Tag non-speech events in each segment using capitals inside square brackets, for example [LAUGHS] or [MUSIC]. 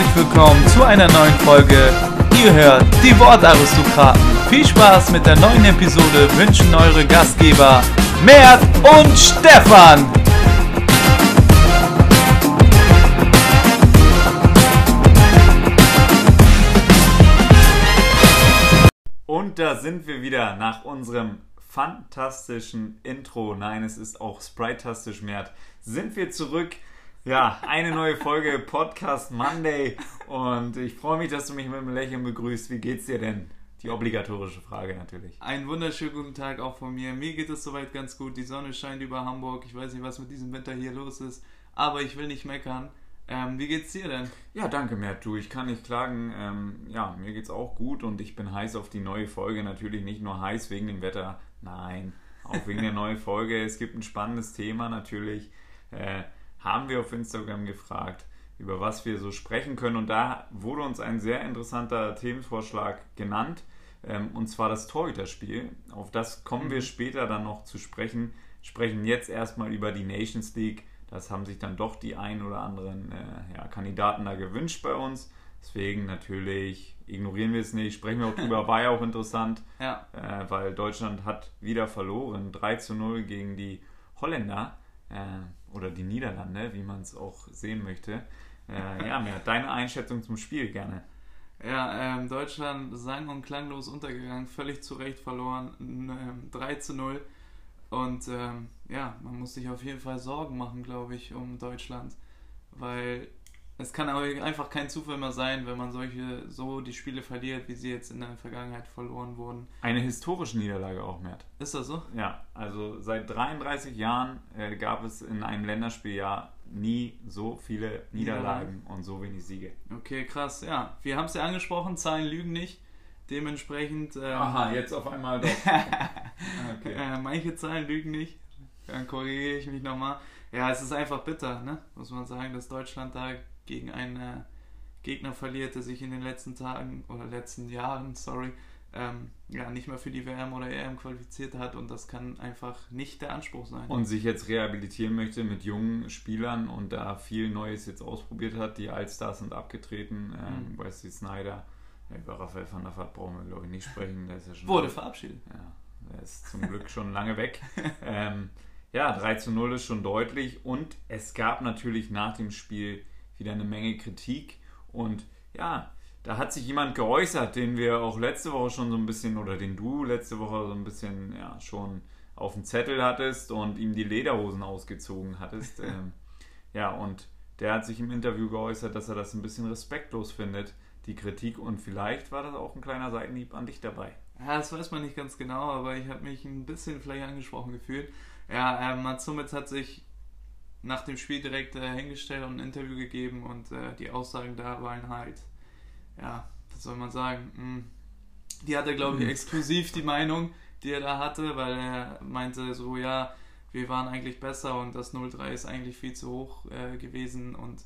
herzlich willkommen zu einer neuen Folge. Ihr hört die Wortaristokraten. Viel Spaß mit der neuen Episode wünschen eure Gastgeber Mert und Stefan. Und da sind wir wieder nach unserem fantastischen Intro. Nein, es ist auch sprite-tastisch, Mert. Sind wir zurück ja, eine neue Folge Podcast Monday und ich freue mich, dass du mich mit einem Lächeln begrüßt. Wie geht's dir denn? Die obligatorische Frage natürlich. Einen wunderschönen guten Tag auch von mir. Mir geht es soweit ganz gut. Die Sonne scheint über Hamburg. Ich weiß nicht, was mit diesem Winter hier los ist, aber ich will nicht meckern. Ähm, wie geht's dir denn? Ja, danke, Mert. Du, ich kann nicht klagen. Ähm, ja, mir geht's auch gut und ich bin heiß auf die neue Folge. Natürlich nicht nur heiß wegen dem Wetter, nein, auch wegen der neuen Folge. Es gibt ein spannendes Thema natürlich. Äh, haben wir auf Instagram gefragt, über was wir so sprechen können. Und da wurde uns ein sehr interessanter Themenvorschlag genannt, ähm, und zwar das Torhüterspiel. Auf das kommen mhm. wir später dann noch zu sprechen. Sprechen jetzt erstmal über die Nations League. Das haben sich dann doch die ein oder anderen äh, ja, Kandidaten da gewünscht bei uns. Deswegen natürlich ignorieren wir es nicht, sprechen wir auch drüber, [LAUGHS] war ja auch interessant, ja. Äh, weil Deutschland hat wieder verloren, 3 zu 0 gegen die Holländer. Äh, oder die Niederlande, wie man es auch sehen möchte. Äh, ja, mehr deine Einschätzung zum Spiel gerne. Ja, ähm, Deutschland sang- und klanglos untergegangen, völlig zu Recht verloren, ähm, 3 zu 0. Und ähm, ja, man muss sich auf jeden Fall Sorgen machen, glaube ich, um Deutschland, weil es kann aber einfach kein Zufall mehr sein, wenn man solche so die Spiele verliert, wie sie jetzt in der Vergangenheit verloren wurden. Eine historische Niederlage auch, Mert. Ist das so? Ja, also seit 33 Jahren äh, gab es in einem Länderspieljahr nie so viele Niederlagen ja. und so wenig Siege. Okay, krass. Ja, wir haben es ja angesprochen, Zahlen lügen nicht. Dementsprechend. Ähm, Aha, jetzt auf einmal doch. [LAUGHS] okay. äh, manche Zahlen lügen nicht. Dann korrigiere ich mich nochmal. Ja, es ist einfach bitter, ne? muss man sagen, dass Deutschland da gegen einen Gegner verliert, der sich in den letzten Tagen oder letzten Jahren, sorry, ähm, ja, nicht mehr für die WM oder EM qualifiziert hat und das kann einfach nicht der Anspruch sein. Und sich jetzt rehabilitieren möchte mit jungen Spielern und da viel Neues jetzt ausprobiert hat. Die Allstars sind abgetreten, ähm, mhm. Wesley Snyder, über Raphael van der Vaart brauchen wir glaube ich nicht sprechen. Der ist ja schon Wurde verabschiedet. Ja, der ist zum Glück schon lange weg. [LAUGHS] Ähm, ja, 3 zu 0 ist schon deutlich und es gab natürlich nach dem Spiel wieder eine Menge Kritik. Und ja, da hat sich jemand geäußert, den wir auch letzte Woche schon so ein bisschen, oder den du letzte Woche so ein bisschen ja, schon auf dem Zettel hattest und ihm die Lederhosen ausgezogen hattest. [LAUGHS] ähm, ja, und der hat sich im Interview geäußert, dass er das ein bisschen respektlos findet, die Kritik. Und vielleicht war das auch ein kleiner Seitenhieb an dich dabei. Ja, das weiß man nicht ganz genau, aber ich habe mich ein bisschen vielleicht angesprochen gefühlt. Ja, äh, Mats Hummels hat sich nach dem Spiel direkt äh, hingestellt und ein Interview gegeben und äh, die Aussagen da waren halt, ja, was soll man sagen, mh, hm, die hatte, glaube ich, mhm. exklusiv die Meinung, die er da hatte, weil er meinte so, ja, wir waren eigentlich besser und das 0-3 ist eigentlich viel zu hoch äh, gewesen und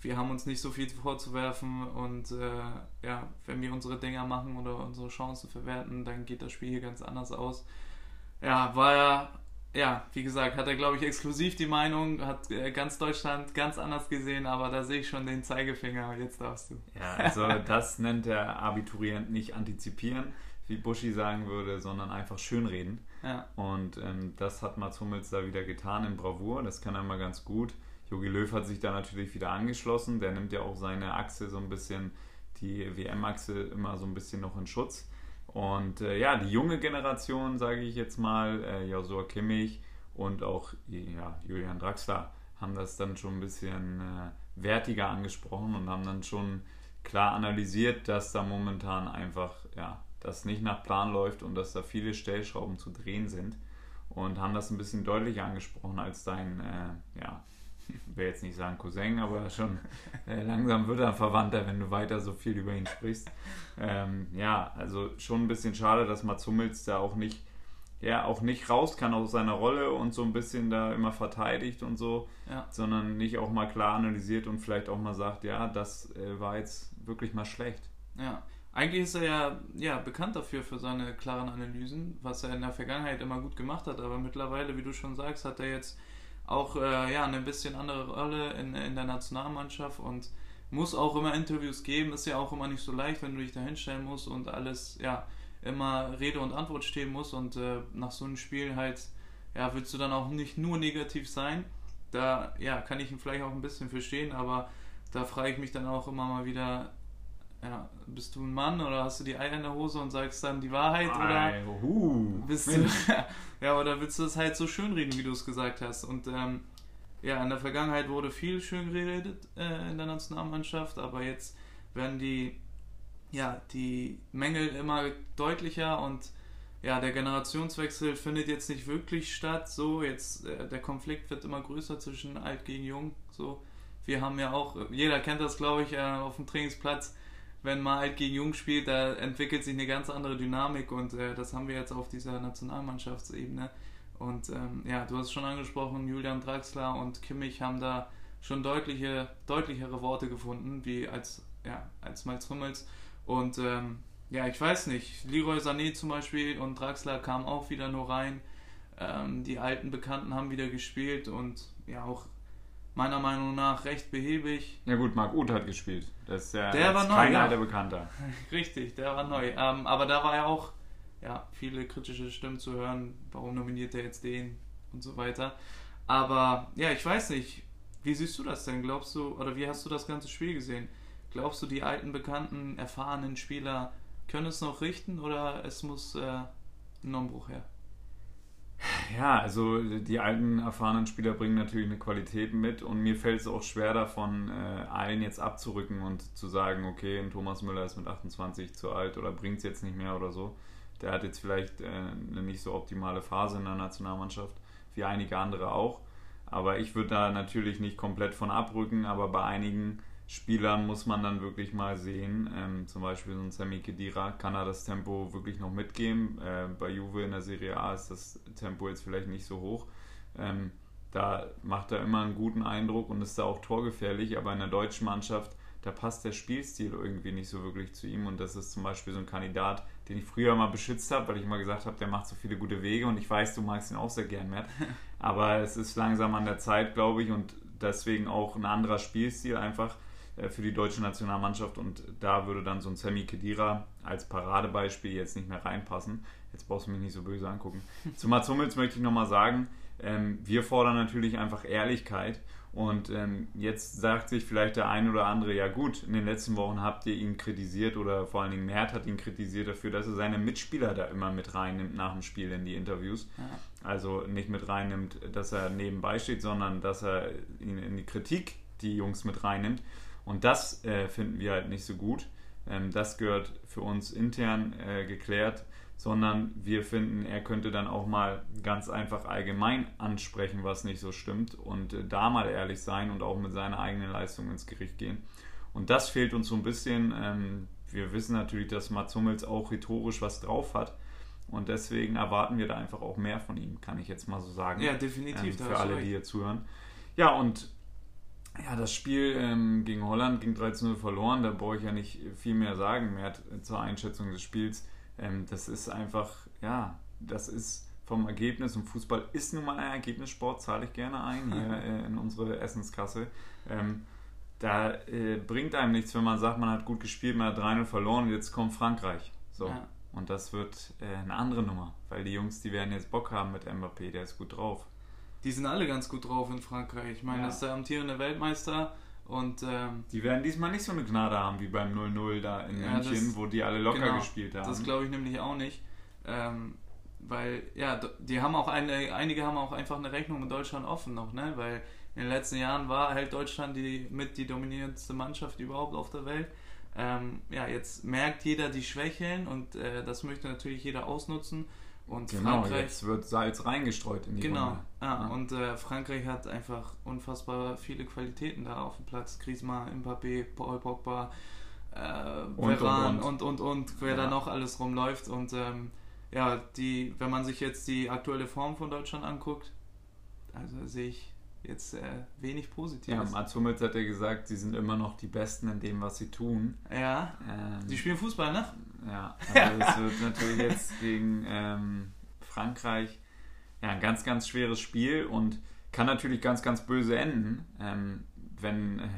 wir haben uns nicht so viel vorzuwerfen und äh, ja, wenn wir unsere Dinger machen oder unsere Chancen verwerten, dann geht das Spiel hier ganz anders aus. Ja, war ja ja, wie gesagt, hat er, glaube ich, exklusiv die Meinung, hat äh, ganz Deutschland ganz anders gesehen, aber da sehe ich schon den Zeigefinger, jetzt darfst du. Ja, also das nennt der Abiturient nicht antizipieren, wie Buschi sagen würde, sondern einfach schönreden. Ja. Und ähm, das hat Mats Hummels da wieder getan in Bravour, das kann er mal ganz gut. Jogi Löw hat sich da natürlich wieder angeschlossen, der nimmt ja auch seine Achse so ein bisschen, die WM-Achse immer so ein bisschen noch in Schutz. Und äh, ja, die junge Generation, sage ich jetzt mal, äh, Joshua Kimmich und auch ja, Julian Draxler haben das dann schon ein bisschen äh, wertiger angesprochen und haben dann schon klar analysiert, dass da momentan einfach ja, das nicht nach Plan läuft und dass da viele Stellschrauben zu drehen sind und haben das ein bisschen deutlicher angesprochen als dein äh, ja, will jetzt nicht sagen Cousin, aber schon äh, langsam wird er Verwandter, wenn du weiter so viel über ihn sprichst. Ähm, ja, also schon ein bisschen schade, dass Mats Hummels da auch nicht, ja, auch nicht raus kann aus seiner Rolle und so ein bisschen da immer verteidigt und so, ja. sondern nicht auch mal klar analysiert und vielleicht auch mal sagt, ja, das äh, war jetzt wirklich mal schlecht. Ja, eigentlich ist er ja, ja bekannt dafür, für seine klaren Analysen, was er in der Vergangenheit immer gut gemacht hat, aber mittlerweile, wie du schon sagst, hat er jetzt auch äh, ja, eine bisschen andere Rolle in, in der Nationalmannschaft und muss auch immer Interviews geben, ist ja auch immer nicht so leicht, wenn du dich da hinstellen musst und alles, ja, immer Rede und Antwort stehen muss und äh, nach so einem Spiel halt, ja, willst du dann auch nicht nur negativ sein. Da, ja, kann ich ihn vielleicht auch ein bisschen verstehen, aber da frage ich mich dann auch immer mal wieder, ja, bist du ein Mann oder hast du die Eier in der Hose und sagst dann die Wahrheit oder uh, bist du, [LAUGHS] ja, oder willst du es halt so schön reden, wie du es gesagt hast und ähm, ja, in der Vergangenheit wurde viel schön geredet äh, in der Nationalmannschaft, aber jetzt werden die, ja, die Mängel immer deutlicher und ja, der Generationswechsel findet jetzt nicht wirklich statt. So, jetzt äh, der Konflikt wird immer größer zwischen alt gegen jung. So, wir haben ja auch, jeder kennt das, glaube ich, äh, auf dem Trainingsplatz, wenn man alt gegen jung spielt, da entwickelt sich eine ganz andere Dynamik und äh, das haben wir jetzt auf dieser Nationalmannschaftsebene. Und ähm, ja, du hast es schon angesprochen, Julian Draxler und Kimmich haben da schon deutliche, deutlichere Worte gefunden, wie als, ja, als Malz Hummels. Und ähm, ja, ich weiß nicht, Leroy Sané zum Beispiel und Draxler kamen auch wieder nur rein. Ähm, die alten Bekannten haben wieder gespielt und ja, auch meiner Meinung nach recht behäbig. Ja gut, Marc Uth hat gespielt. Das ist ja der war kein neu, alter Bekannter. [LAUGHS] Richtig, der war neu. Ähm, aber da war ja auch ja, viele kritische Stimmen zu hören, warum nominiert er jetzt den und so weiter. Aber ja, ich weiß nicht, wie siehst du das denn? Glaubst du, oder wie hast du das ganze Spiel gesehen? Glaubst du, die alten, bekannten, erfahrenen Spieler können es noch richten oder es muss äh, ein Umbruch her? Ja, also die alten, erfahrenen Spieler bringen natürlich eine Qualität mit und mir fällt es auch schwer davon, äh, einen jetzt abzurücken und zu sagen, okay, ein Thomas Müller ist mit 28 zu alt oder bringt es jetzt nicht mehr oder so. Der hat jetzt vielleicht äh, eine nicht so optimale Phase in der Nationalmannschaft, wie einige andere auch. Aber ich würde da natürlich nicht komplett von abrücken, aber bei einigen Spielern muss man dann wirklich mal sehen, ähm, zum Beispiel so ein Sammy Kedira, kann er das Tempo wirklich noch mitgeben? Äh, bei Juve in der Serie A ist das Tempo jetzt vielleicht nicht so hoch. Ähm, da macht er immer einen guten Eindruck und ist da auch torgefährlich, aber in der deutschen Mannschaft da passt der Spielstil irgendwie nicht so wirklich zu ihm. Und das ist zum Beispiel so ein Kandidat, den ich früher mal beschützt habe, weil ich immer gesagt habe, der macht so viele gute Wege und ich weiß, du magst ihn auch sehr gern, Matt. [LAUGHS] Aber es ist langsam an der Zeit, glaube ich, und deswegen auch ein anderer Spielstil einfach für die deutsche Nationalmannschaft. Und da würde dann so ein Sammy Kedira als Paradebeispiel jetzt nicht mehr reinpassen. Jetzt brauchst du mich nicht so böse angucken. [LAUGHS] Zu Mats Hummels möchte ich nochmal sagen, ähm, wir fordern natürlich einfach Ehrlichkeit und ähm, jetzt sagt sich vielleicht der ein oder andere, ja gut, in den letzten Wochen habt ihr ihn kritisiert oder vor allen Dingen Mert hat ihn kritisiert dafür, dass er seine Mitspieler da immer mit reinnimmt nach dem Spiel in die Interviews. Also nicht mit reinnimmt, dass er nebenbei steht, sondern dass er ihn in die Kritik die Jungs mit reinnimmt. Und das äh, finden wir halt nicht so gut. Ähm, das gehört für uns intern äh, geklärt sondern wir finden, er könnte dann auch mal ganz einfach allgemein ansprechen, was nicht so stimmt und äh, da mal ehrlich sein und auch mit seiner eigenen Leistung ins Gericht gehen. Und das fehlt uns so ein bisschen. Ähm, wir wissen natürlich, dass Mats Hummels auch rhetorisch was drauf hat. Und deswegen erwarten wir da einfach auch mehr von ihm, kann ich jetzt mal so sagen. Ja, definitiv. Ähm, für alle, die hier zuhören. Ja, und ja, das Spiel ähm, gegen Holland ging 13-0 verloren. Da brauche ich ja nicht viel mehr sagen, mehr zur Einschätzung des Spiels ähm, das ist einfach, ja, das ist vom Ergebnis und Fußball ist nun mal ein Ergebnissport, zahle ich gerne ein [LAUGHS] hier äh, in unsere Essenskasse. Ähm, da äh, bringt einem nichts, wenn man sagt, man hat gut gespielt, man hat 3-0 verloren und jetzt kommt Frankreich. So. Ja. Und das wird äh, eine andere Nummer, weil die Jungs, die werden jetzt Bock haben mit Mbappé, der ist gut drauf. Die sind alle ganz gut drauf in Frankreich. Ich meine, ja. das ist der amtierende Weltmeister und, ähm, die werden diesmal nicht so eine Gnade haben wie beim 0-0 da in ja, München, das, wo die alle locker genau, gespielt haben. Das glaube ich nämlich auch nicht. Ähm, weil, ja, die haben auch eine, einige haben auch einfach eine Rechnung mit Deutschland offen noch, ne? Weil in den letzten Jahren war halt Deutschland die mit die dominierendste Mannschaft überhaupt auf der Welt. Ähm, ja, jetzt merkt jeder die Schwächeln und äh, das möchte natürlich jeder ausnutzen. Und genau, Frankreich, jetzt wird Salz reingestreut in die Genau, Runde. Ja, ja. und äh, Frankreich hat einfach unfassbar viele Qualitäten da auf dem Platz. Griezmann, Mbappé, Paul Pogba, äh, und, Veran und, und, und, und, wer ja. da noch alles rumläuft. Und ähm, ja, die, wenn man sich jetzt die aktuelle Form von Deutschland anguckt, also sehe ich jetzt äh, wenig Positives. Ja, Mats Hummels hat ja gesagt, sie sind immer noch die Besten in dem, was sie tun. Ja. Ähm, die spielen Fußball, ne? Ja, [LAUGHS] also es wird natürlich jetzt gegen ähm, Frankreich ja, ein ganz, ganz schweres Spiel und kann natürlich ganz, ganz böse enden, ähm, wenn äh,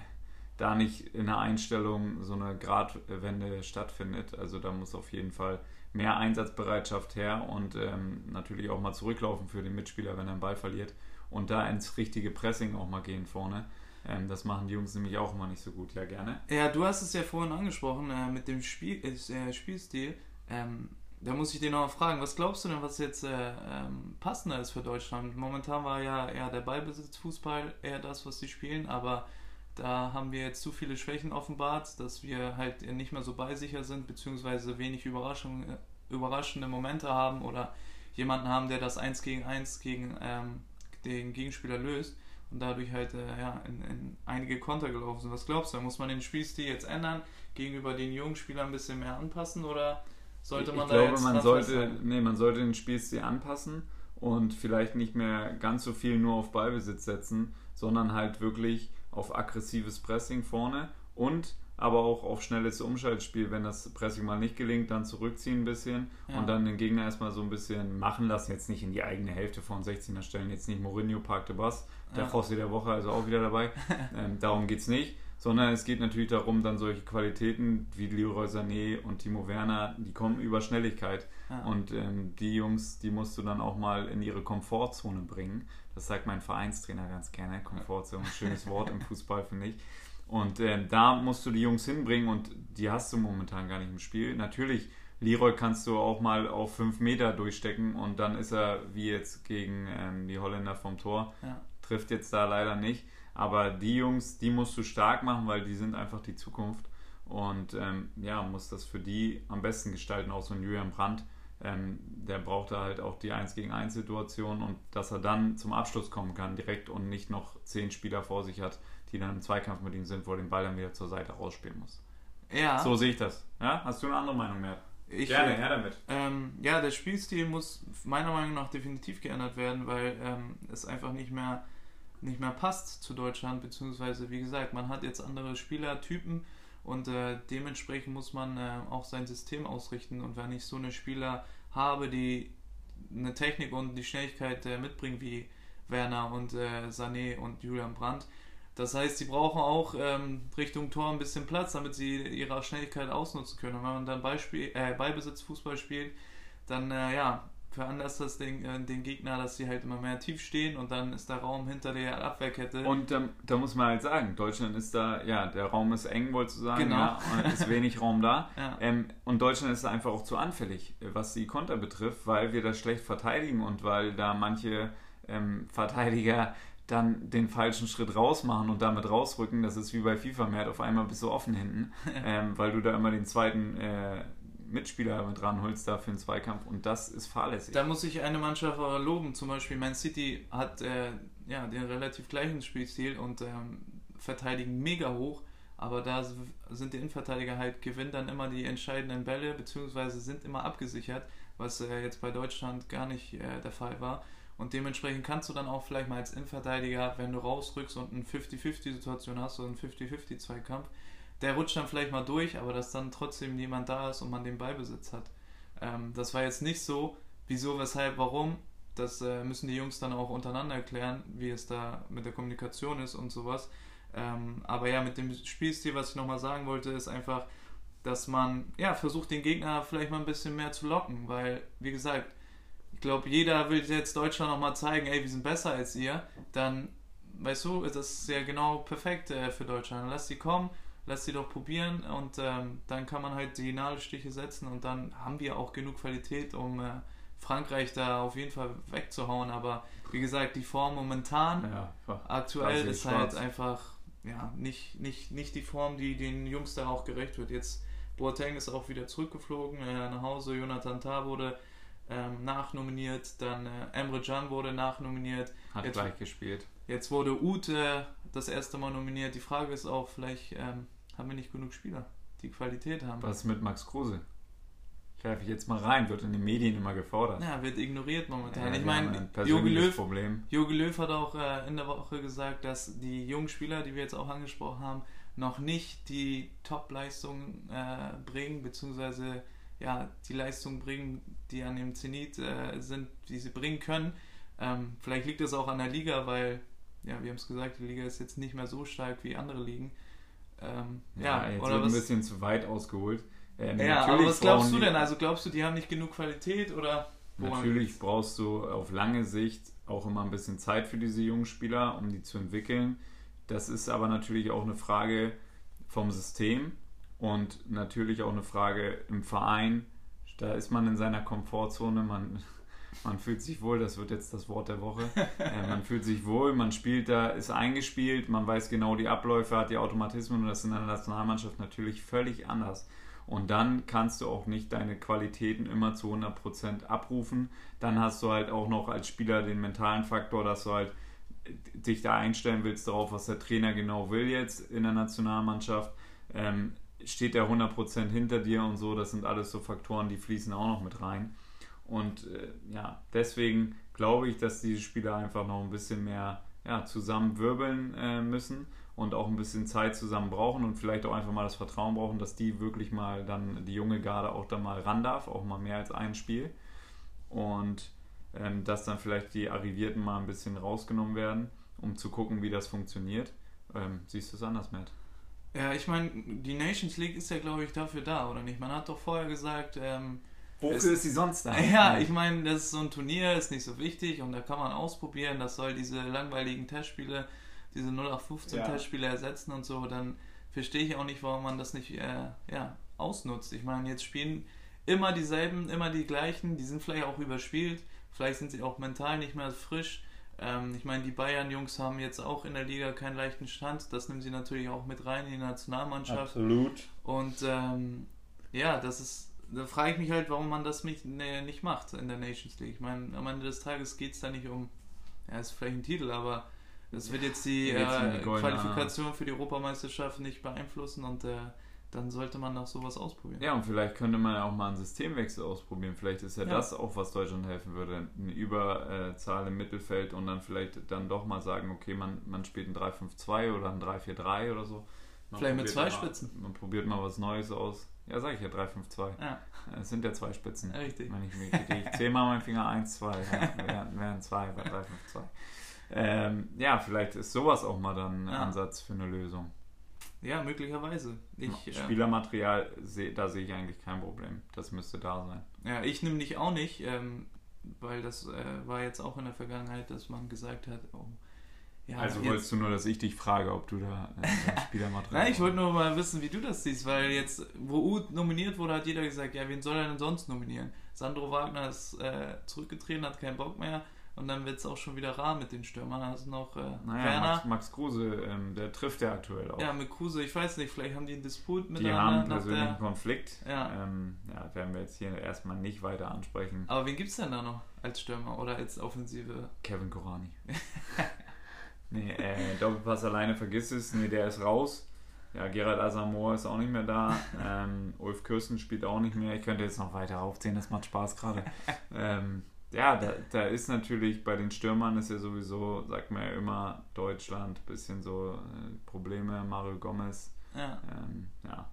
da nicht in der Einstellung so eine Gradwende stattfindet. Also da muss auf jeden Fall mehr Einsatzbereitschaft her und ähm, natürlich auch mal zurücklaufen für den Mitspieler, wenn er den Ball verliert und da ins richtige Pressing auch mal gehen vorne. Ähm, das machen die Jungs nämlich auch immer nicht so gut. Ja, gerne. Ja, du hast es ja vorhin angesprochen äh, mit dem Spiel, äh, Spielstil. Ähm, da muss ich dir noch mal fragen, was glaubst du denn, was jetzt äh, ähm, passender ist für Deutschland? Momentan war ja eher der Ballbesitzfußball eher das, was sie spielen, aber da haben wir jetzt zu viele Schwächen offenbart, dass wir halt nicht mehr so beisicher sind, beziehungsweise wenig Überraschung, überraschende Momente haben oder jemanden haben, der das 1 gegen 1 gegen ähm, den Gegenspieler löst und dadurch halt äh, ja, in, in, einige Konter gelaufen sind. Was glaubst du, muss man den Spielstil jetzt ändern, gegenüber den jungen Spielern ein bisschen mehr anpassen? Oder sollte man ich da glaube, jetzt man sollte, nee, man sollte den Spielstil anpassen und vielleicht nicht mehr ganz so viel nur auf Ballbesitz setzen, sondern halt wirklich auf aggressives Pressing vorne und aber auch auf schnelles Umschaltspiel, wenn das Pressing mal nicht gelingt, dann zurückziehen ein bisschen ja. und dann den Gegner erstmal so ein bisschen machen lassen, jetzt nicht in die eigene Hälfte von 16er stellen, jetzt nicht Mourinho parkte Bass, der ja. Fossi der Woche also auch wieder dabei, [LAUGHS] ähm, darum geht es nicht, sondern es geht natürlich darum, dann solche Qualitäten wie Leroy Sané und Timo Werner, die kommen über Schnelligkeit ja. und ähm, die Jungs, die musst du dann auch mal in ihre Komfortzone bringen, das sagt mein Vereinstrainer ganz gerne, Komfortzone, ein [LAUGHS] schönes Wort im Fußball, finde ich. Und äh, da musst du die Jungs hinbringen und die hast du momentan gar nicht im Spiel. Natürlich, Leroy kannst du auch mal auf 5 Meter durchstecken und dann ist er wie jetzt gegen ähm, die Holländer vom Tor. Ja. Trifft jetzt da leider nicht. Aber die Jungs, die musst du stark machen, weil die sind einfach die Zukunft. Und ähm, ja, muss das für die am besten gestalten, auch so ein Julian Brandt. Ähm, der braucht da halt auch die 1 gegen 1 Situation und dass er dann zum Abschluss kommen kann direkt und nicht noch zehn Spieler vor sich hat, die dann im Zweikampf mit ihm sind, wo er den Ball dann wieder zur Seite rausspielen muss. Ja. So sehe ich das. Ja? Hast du eine andere Meinung mehr? Ich, Gerne, her damit. Ähm, ja, der Spielstil muss meiner Meinung nach definitiv geändert werden, weil ähm, es einfach nicht mehr, nicht mehr passt zu Deutschland, beziehungsweise wie gesagt, man hat jetzt andere Spielertypen und äh, dementsprechend muss man äh, auch sein System ausrichten und wenn ich so eine Spieler habe, die eine Technik und die Schnelligkeit äh, mitbringen wie Werner und äh, Sané und Julian Brandt, das heißt, sie brauchen auch ähm, Richtung Tor ein bisschen Platz, damit sie ihre Schnelligkeit ausnutzen können. Und wenn man dann Beispiel, äh, Ballbesitz Fußball spielt, dann äh, ja, veranlasst das den, äh, den Gegner, dass sie halt immer mehr tief stehen und dann ist der Raum hinter der Abwehrkette. Und ähm, da muss man halt sagen, Deutschland ist da, ja, der Raum ist eng, wolltest du sagen, genau. ja, ist wenig Raum da. [LAUGHS] ja. ähm, und Deutschland ist da einfach auch zu anfällig, was die Konter betrifft, weil wir das schlecht verteidigen und weil da manche ähm, Verteidiger dann den falschen Schritt rausmachen und damit rausrücken. Das ist wie bei FIFA mehr, auf einmal bist du offen hinten, [LAUGHS] ähm, weil du da immer den zweiten äh, Mitspieler mit ranholst da für den Zweikampf und das ist fahrlässig. Da muss ich eine Mannschaft aber loben, zum Beispiel Man City hat äh, ja, den relativ gleichen Spielstil und ähm, verteidigen mega hoch, aber da sind die Innenverteidiger halt, gewinnen dann immer die entscheidenden Bälle, beziehungsweise sind immer abgesichert, was äh, jetzt bei Deutschland gar nicht äh, der Fall war. Und dementsprechend kannst du dann auch vielleicht mal als Innenverteidiger, wenn du rausrückst und eine 50-50-Situation hast, so einen 50-50-Zweikampf, der rutscht dann vielleicht mal durch, aber dass dann trotzdem jemand da ist und man den Ballbesitz hat. Ähm, das war jetzt nicht so, wieso, weshalb, warum. Das äh, müssen die Jungs dann auch untereinander erklären, wie es da mit der Kommunikation ist und sowas. Ähm, aber ja, mit dem Spielstil, was ich nochmal sagen wollte, ist einfach, dass man ja versucht, den Gegner vielleicht mal ein bisschen mehr zu locken, weil, wie gesagt, ich glaube, jeder will jetzt Deutschland nochmal zeigen, ey, wir sind besser als ihr, dann, weißt du, das ist ja genau perfekt äh, für Deutschland. Lass sie kommen, lass sie doch probieren und ähm, dann kann man halt die Nadelstiche setzen und dann haben wir auch genug Qualität, um äh, Frankreich da auf jeden Fall wegzuhauen. Aber wie gesagt, die Form momentan ja, aktuell ist halt einfach ja, nicht, nicht, nicht die Form, die den Jungs da auch gerecht wird. Jetzt Boateng ist auch wieder zurückgeflogen äh, nach Hause, Jonathan Tah wurde ähm, nachnominiert, dann äh, Emre Can wurde nachnominiert. Hat jetzt, gleich gespielt. Jetzt wurde Ute das erste Mal nominiert. Die Frage ist auch, vielleicht ähm, haben wir nicht genug Spieler, die Qualität haben. Was mit Max Kruse? Greife ich jetzt mal rein, wird in den Medien immer gefordert. Ja, wird ignoriert momentan. Ja, ich meine, Jogi Löw, Problem. Jogi Löw hat auch äh, in der Woche gesagt, dass die jungen Spieler, die wir jetzt auch angesprochen haben, noch nicht die Top-Leistung äh, bringen, beziehungsweise ja, die Leistung bringen, die an dem Zenit äh, sind, die sie bringen können. Ähm, vielleicht liegt es auch an der Liga, weil, ja, wir haben es gesagt, die Liga ist jetzt nicht mehr so stark wie andere Ligen. Ähm, ja, ja, jetzt oder wird was, ein bisschen zu weit ausgeholt. Ähm, ja, aber was glaubst du denn? Also glaubst du, die haben nicht genug Qualität oder? Natürlich brauchst du auf lange Sicht auch immer ein bisschen Zeit für diese jungen Spieler, um die zu entwickeln. Das ist aber natürlich auch eine Frage vom System und natürlich auch eine Frage im Verein. Da ist man in seiner Komfortzone, man, man fühlt sich wohl, das wird jetzt das Wort der Woche. [LAUGHS] äh, man fühlt sich wohl, man spielt da, ist eingespielt, man weiß genau die Abläufe, hat die Automatismen und das ist in der Nationalmannschaft natürlich völlig anders. Und dann kannst du auch nicht deine Qualitäten immer zu 100% abrufen. Dann hast du halt auch noch als Spieler den mentalen Faktor, dass du halt dich da einstellen willst darauf, was der Trainer genau will jetzt in der Nationalmannschaft. Ähm, steht er 100% hinter dir und so, das sind alles so Faktoren, die fließen auch noch mit rein. Und äh, ja, deswegen glaube ich, dass diese Spieler einfach noch ein bisschen mehr ja, zusammen wirbeln äh, müssen und auch ein bisschen Zeit zusammen brauchen und vielleicht auch einfach mal das Vertrauen brauchen, dass die wirklich mal dann, die junge Garde auch da mal ran darf, auch mal mehr als ein Spiel. Und ähm, dass dann vielleicht die Arrivierten mal ein bisschen rausgenommen werden, um zu gucken, wie das funktioniert. Ähm, siehst du es anders, Matt? Ja, ich meine, die Nations League ist ja, glaube ich, dafür da, oder nicht? Man hat doch vorher gesagt, ähm, Wofür ist sie sonst da? Ja, ich meine, das ist so ein Turnier, ist nicht so wichtig und da kann man ausprobieren, das soll diese langweiligen Testspiele, diese 0815 ja. Testspiele ersetzen und so, dann verstehe ich auch nicht, warum man das nicht äh, ja, ausnutzt. Ich meine, jetzt spielen immer dieselben, immer die gleichen, die sind vielleicht auch überspielt, vielleicht sind sie auch mental nicht mehr frisch. Ähm, ich meine, die Bayern-Jungs haben jetzt auch in der Liga keinen leichten Stand, das nehmen sie natürlich auch mit rein in die Nationalmannschaft. Absolut. Und ähm, ja, das ist da frage ich mich halt, warum man das nicht, ne, nicht macht in der Nations League. Ich meine, am Ende des Tages geht es da nicht um, ja, ist vielleicht ein Titel, aber das wird jetzt die äh, Qualifikation für die Europameisterschaft nicht beeinflussen und äh, dann sollte man auch sowas ausprobieren. Ja, und vielleicht könnte man ja auch mal einen Systemwechsel ausprobieren. Vielleicht ist ja, ja. das auch, was Deutschland helfen würde. Eine Überzahl im Mittelfeld und dann vielleicht dann doch mal sagen, okay, man, man spielt ein 3-5-2 oder ein 3-4-3 oder so. Man vielleicht mit zwei mal, Spitzen. Man probiert mal was Neues aus. Ja, sag ich ja 352. Ja. Es sind ja zwei Spitzen. Richtig. Wenn ich, mich, ich zähle mal meinen Finger 1, 2. [LAUGHS] wären, wären zwei bei 352. Ähm, ja, vielleicht ist sowas auch mal dann ein ja. Ansatz für eine Lösung. Ja, möglicherweise. Ich, Spielermaterial, seh, da sehe ich eigentlich kein Problem. Das müsste da sein. Ja, ich nehme dich auch nicht, ähm, weil das äh, war jetzt auch in der Vergangenheit, dass man gesagt hat, oh, ja, also wolltest du nur, dass ich dich frage, ob du da äh, [LAUGHS] Spielermaterial Nein, ich wollte nur mal wissen, wie du das siehst, weil jetzt, wo U nominiert wurde, hat jeder gesagt, ja, wen soll er denn sonst nominieren? Sandro Wagner ist äh, zurückgetreten, hat keinen Bock mehr und dann wird es auch schon wieder rar mit den Stürmern. Da hast noch äh, naja, Werner. Max, Max Kruse, ähm, der trifft ja aktuell auch. Ja, mit Kruse, ich weiß nicht, vielleicht haben die einen Disput mit Die haben einen persönlichen der... Konflikt. Ja. Ähm, ja, werden wir jetzt hier erstmal nicht weiter ansprechen. Aber wen gibt es denn da noch als Stürmer oder als Offensive? Kevin Korani. [LAUGHS] Nee, äh, Doppelpass alleine vergiss es. Nee, der ist raus. Ja, Gerald Asamoah ist auch nicht mehr da. Ähm, Ulf Kirsten spielt auch nicht mehr. Ich könnte jetzt noch weiter aufzählen, das macht Spaß gerade. Ähm, ja, da, da ist natürlich bei den Stürmern ist ja sowieso, sagt man ja immer, Deutschland, bisschen so äh, Probleme, Mario Gomez. Ja. Ähm, ja.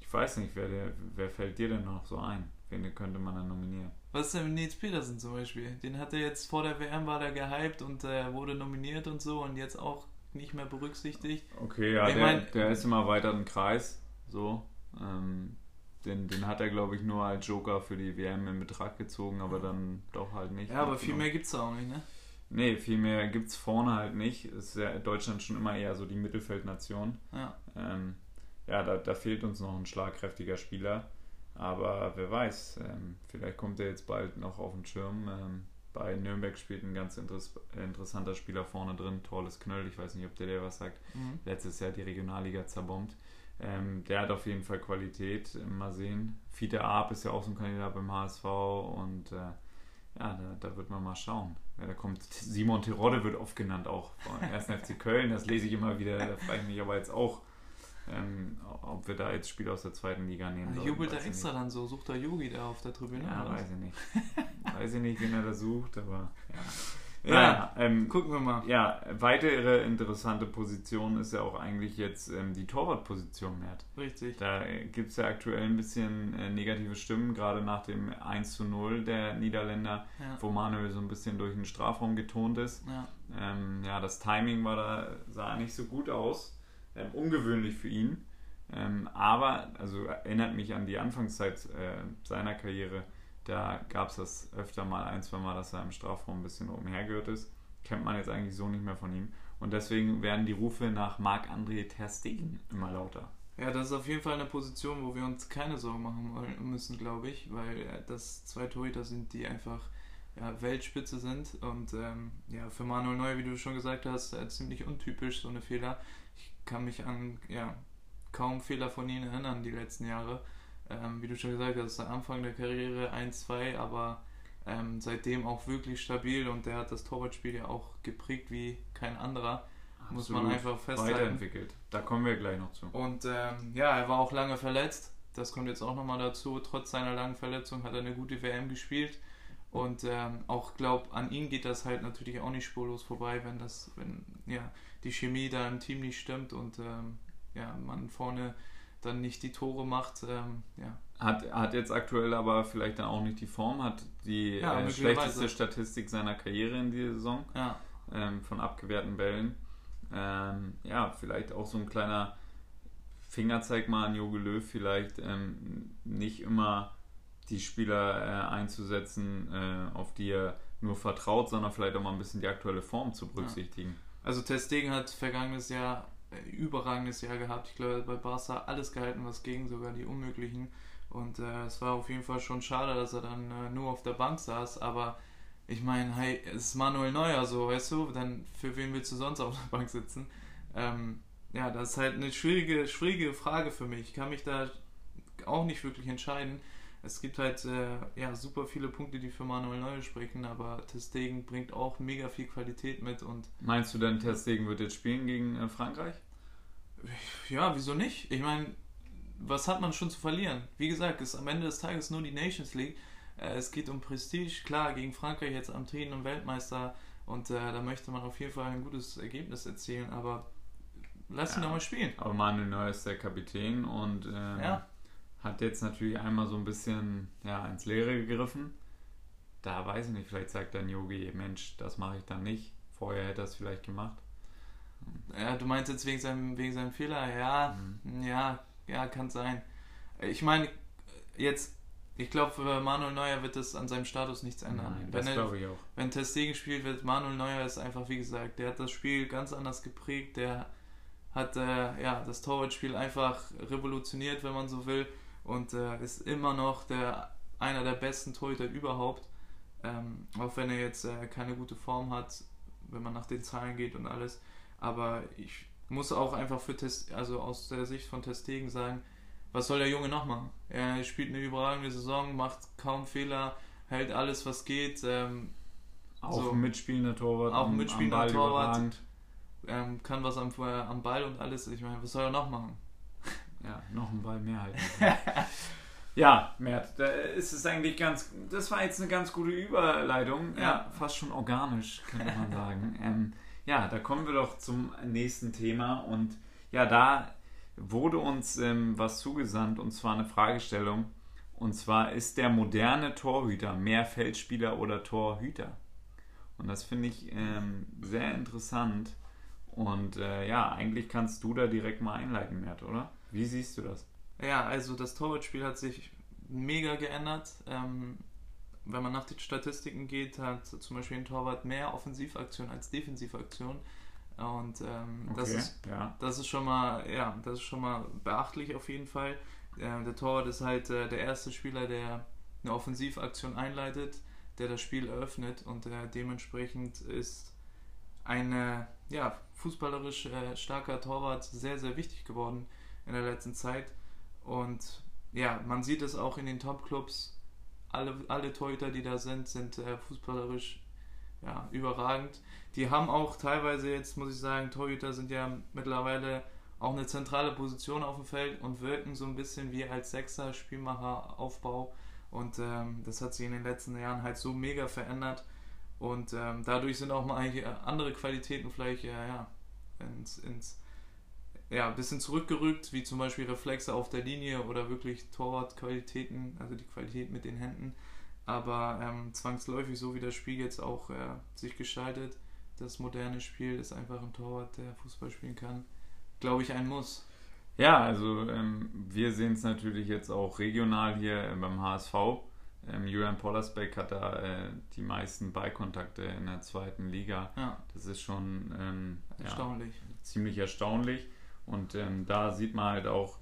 Ich weiß nicht, wer, der, wer fällt dir denn noch so ein? Wen könnte man dann nominieren? Was ist denn mit Nils Petersen zum Beispiel? Den hat er jetzt vor der WM war der gehypt und äh, wurde nominiert und so und jetzt auch nicht mehr berücksichtigt. Okay, ja, der, mein, der, ist immer weiter im Kreis. So. Ähm, den, den hat er, glaube ich, nur als Joker für die WM in Betracht gezogen, aber dann doch halt nicht. Ja, aber viel mehr gibt es auch nicht, ne? Nee, viel mehr gibt es vorne halt nicht. Ist ja Deutschland schon immer eher so die Mittelfeldnation. Ja. Ähm, ja, da, da fehlt uns noch ein schlagkräftiger Spieler. Aber wer weiß, ähm, vielleicht kommt er jetzt bald noch auf den Schirm. Ähm, bei Nürnberg spielt ein ganz interess interessanter Spieler vorne drin, Torles Knöll. Ich weiß nicht, ob der dir was sagt. Mhm. Letztes Jahr die Regionalliga zerbombt. Ähm, der hat auf jeden Fall Qualität. Mal sehen. Fiete Arp ist ja auch so ein Kandidat beim HSV und äh, ja, da, da, wird man mal schauen. Ja, da kommt Simon Terodde wird oft genannt, auch 1. [LAUGHS] FC Köln. Das lese ich immer wieder. Da frage ich mich aber jetzt auch, ähm, ob wir da jetzt Spieler aus der zweiten Liga nehmen. Ja, jubelt er extra nicht. dann so, sucht der Yogi da auf der Tribüne? Ja, weiß ich nicht. weiß ich nicht, wen er da sucht, aber ja. [LAUGHS] Ja, naja, ähm, gucken wir mal. Ja, weitere interessante Position ist ja auch eigentlich jetzt ähm, die Torwartposition, Mert. Richtig. Da gibt es ja aktuell ein bisschen äh, negative Stimmen, gerade nach dem 1 zu 0 der Niederländer, ja. wo Manuel so ein bisschen durch den Strafraum getont ist. Ja, ähm, ja das Timing war da, sah nicht so gut aus. Ähm, ungewöhnlich für ihn. Ähm, aber, also erinnert mich an die Anfangszeit äh, seiner Karriere, da gab es das öfter mal ein, zwei Mal, dass er im Strafraum ein bisschen umhergehört ist. Kennt man jetzt eigentlich so nicht mehr von ihm. Und deswegen werden die Rufe nach Marc-André Ter Stegen immer lauter. Ja, das ist auf jeden Fall eine Position, wo wir uns keine Sorgen machen müssen, glaube ich, weil äh, das zwei Torhüter sind, die einfach ja, Weltspitze sind. Und ähm, ja, für Manuel Neuer, wie du schon gesagt hast, äh, ziemlich untypisch so eine Fehler. Ich kann mich an ja, kaum Fehler von ihm erinnern die letzten Jahre. Ähm, wie du schon gesagt hast, am Anfang der Karriere 1-2, aber ähm, seitdem auch wirklich stabil und der hat das Torwartspiel ja auch geprägt wie kein anderer. Absolut. Muss man einfach festhalten. Weiterentwickelt. Da kommen wir gleich noch zu. Und ähm, ja, er war auch lange verletzt. Das kommt jetzt auch nochmal dazu. Trotz seiner langen Verletzung hat er eine gute WM gespielt. Und ähm, auch glaub, an ihn geht das halt natürlich auch nicht spurlos vorbei, wenn das, wenn ja, die Chemie da im Team nicht stimmt und ähm, ja, man vorne dann nicht die Tore macht. Ähm, ja. Hat, hat jetzt aktuell aber vielleicht dann auch nicht die Form, hat die ja, äh, schlechteste Statistik seiner Karriere in dieser Saison ja. ähm, von abgewehrten Bällen. Ähm, ja, vielleicht auch so ein kleiner Fingerzeig mal an Jogi Löw, vielleicht ähm, nicht immer die Spieler äh, einzusetzen, äh, auf die er nur vertraut, sondern vielleicht auch mal ein bisschen die aktuelle Form zu berücksichtigen. Ja. Also Testegen hat vergangenes Jahr äh, überragendes Jahr gehabt. Ich glaube, bei Barca alles gehalten, was ging, sogar die unmöglichen. Und äh, es war auf jeden Fall schon schade, dass er dann äh, nur auf der Bank saß. Aber ich meine, hey, es ist Manuel Neuer, so, weißt du, dann für wen willst du sonst auf der Bank sitzen? Ähm, ja, das ist halt eine schwierige, schwierige Frage für mich. Ich kann mich da auch nicht wirklich entscheiden. Es gibt halt äh, ja, super viele Punkte, die für Manuel Neuer sprechen, aber Testegen bringt auch mega viel Qualität mit. und Meinst du denn, Testegen wird jetzt spielen gegen äh, Frankreich? Ja, wieso nicht? Ich meine, was hat man schon zu verlieren? Wie gesagt, es ist am Ende des Tages nur die Nations League. Äh, es geht um Prestige, klar, gegen Frankreich jetzt am und Weltmeister und äh, da möchte man auf jeden Fall ein gutes Ergebnis erzielen, aber lass ihn doch mal spielen. Aber Manuel Neuer ist der Kapitän und ähm, ja hat jetzt natürlich einmal so ein bisschen ja, ins Leere gegriffen. Da weiß ich nicht, vielleicht sagt dann Yogi, Mensch, das mache ich dann nicht. Vorher hätte er es vielleicht gemacht. Ja, du meinst jetzt wegen seinem, wegen seinem Fehler? Ja, mhm. ja, ja, kann sein. Ich meine, jetzt, ich glaube, für Manuel Neuer wird das an seinem Status nichts ändern. Nein, das glaube ich auch. Wenn Testegen spielt, wird Manuel Neuer ist einfach, wie gesagt, der hat das Spiel ganz anders geprägt, der hat äh, ja, das Torwartspiel einfach revolutioniert, wenn man so will und äh, ist immer noch der, einer der besten Torhüter überhaupt. Ähm, auch wenn er jetzt äh, keine gute Form hat, wenn man nach den Zahlen geht und alles. Aber ich muss auch einfach für Test, also aus der Sicht von Testegen sagen, was soll der Junge noch machen? Er spielt eine überragende Saison, macht kaum Fehler, hält alles, was geht. Ähm, auch so, ein mitspielender Torwart. Auch ein mitspielender Torwart. Ähm, kann was am, äh, am Ball und alles. Ich meine, was soll er noch machen? Ja, noch ein Ball mehr halten. [LAUGHS] ja, Mert, da ist es eigentlich ganz. Das war jetzt eine ganz gute Überleitung. Ja, ja fast schon organisch, könnte man sagen. [LAUGHS] ähm, ja, da kommen wir doch zum nächsten Thema. Und ja, da wurde uns ähm, was zugesandt und zwar eine Fragestellung. Und zwar ist der moderne Torhüter mehr Feldspieler oder Torhüter? Und das finde ich ähm, sehr interessant. Und äh, ja, eigentlich kannst du da direkt mal einleiten, Mert, oder? Wie siehst du das? Ja, also das Torwartspiel hat sich mega geändert. Ähm, wenn man nach den Statistiken geht, hat zum Beispiel ein Torwart mehr Offensivaktion als Defensivaktion. Und ähm, okay, das, ist, ja. das ist schon mal, ja, das ist schon mal beachtlich auf jeden Fall. Äh, der Torwart ist halt äh, der erste Spieler, der eine Offensivaktion einleitet, der das Spiel eröffnet und äh, dementsprechend ist ein ja, fußballerisch äh, starker Torwart sehr, sehr wichtig geworden in der letzten Zeit. Und ja, man sieht es auch in den Top-Clubs. Alle, alle Torhüter, die da sind, sind äh, fußballerisch ja, überragend. Die haben auch teilweise jetzt, muss ich sagen, Torhüter sind ja mittlerweile auch eine zentrale Position auf dem Feld und wirken so ein bisschen wie als Sechser, Spielmacher, Aufbau. Und ähm, das hat sich in den letzten Jahren halt so mega verändert. Und ähm, dadurch sind auch mal andere Qualitäten vielleicht äh, ja, ins, ins ja, ein bisschen zurückgerückt, wie zum Beispiel Reflexe auf der Linie oder wirklich Torwartqualitäten, also die Qualität mit den Händen. Aber ähm, zwangsläufig, so wie das Spiel jetzt auch äh, sich gestaltet, das moderne Spiel ist einfach ein Torwart, der Fußball spielen kann. glaube ich, ein Muss. Ja, also ähm, wir sehen es natürlich jetzt auch regional hier äh, beim HSV. Ähm, Julian Pollersbeck hat da äh, die meisten Ballkontakte in der zweiten Liga. Ja. Das ist schon ähm, erstaunlich. Ja, ziemlich erstaunlich. Und ähm, da sieht man halt auch,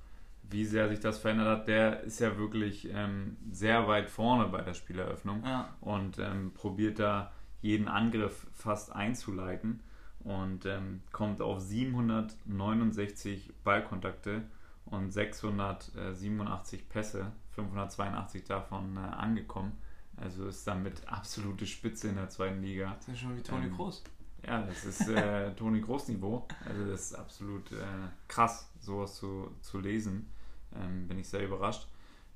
wie sehr sich das verändert hat. Der ist ja wirklich ähm, sehr weit vorne bei der Spieleröffnung ja. und ähm, probiert da jeden Angriff fast einzuleiten und ähm, kommt auf 769 Ballkontakte und 687 Pässe, 582 davon äh, angekommen. Also ist damit absolute Spitze in der zweiten Liga. Das ist schon wie Toni ähm, Groß. Ja, das ist äh, Toni Groß-Niveau. Also das ist absolut äh, krass, sowas zu, zu lesen. Ähm, bin ich sehr überrascht.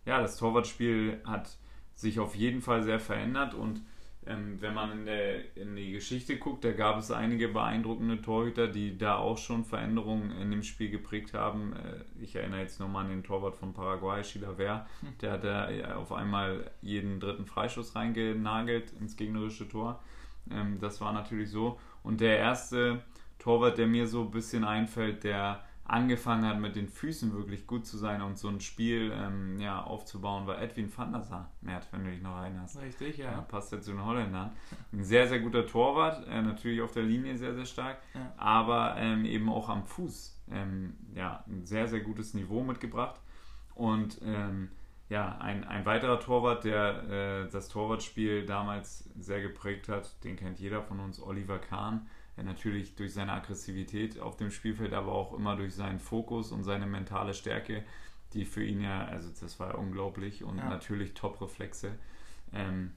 Ja, das Torwartspiel hat sich auf jeden Fall sehr verändert und ähm, wenn man in, der, in die Geschichte guckt, da gab es einige beeindruckende Torhüter, die da auch schon Veränderungen in dem Spiel geprägt haben. Äh, ich erinnere jetzt nochmal an den Torwart von Paraguay, Chilaver. Hm. Der hat da auf einmal jeden dritten Freischuss reingenagelt ins gegnerische Tor. Ähm, das war natürlich so. Und der erste Torwart, der mir so ein bisschen einfällt, der angefangen hat, mit den Füßen wirklich gut zu sein und so ein Spiel ähm, ja, aufzubauen, war Edwin van der Sar, Mert, wenn du dich noch erinnerst. Richtig, ja. ja passt ja zu den Holländern. Ein sehr, sehr guter Torwart, äh, natürlich auf der Linie sehr, sehr stark, ja. aber ähm, eben auch am Fuß. Ähm, ja, ein sehr, sehr gutes Niveau mitgebracht. Und ähm, ja, ein, ein weiterer Torwart, der äh, das Torwartspiel damals sehr geprägt hat, den kennt jeder von uns, Oliver Kahn natürlich durch seine Aggressivität auf dem Spielfeld, aber auch immer durch seinen Fokus und seine mentale Stärke, die für ihn ja, also das war unglaublich und ja. natürlich Top-Reflexe. Ähm,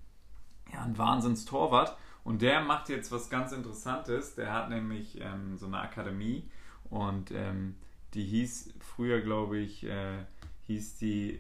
ja, ein Wahnsinns-Torwart. Und der macht jetzt was ganz Interessantes. Der hat nämlich ähm, so eine Akademie und ähm, die hieß früher, glaube ich, äh, hieß die,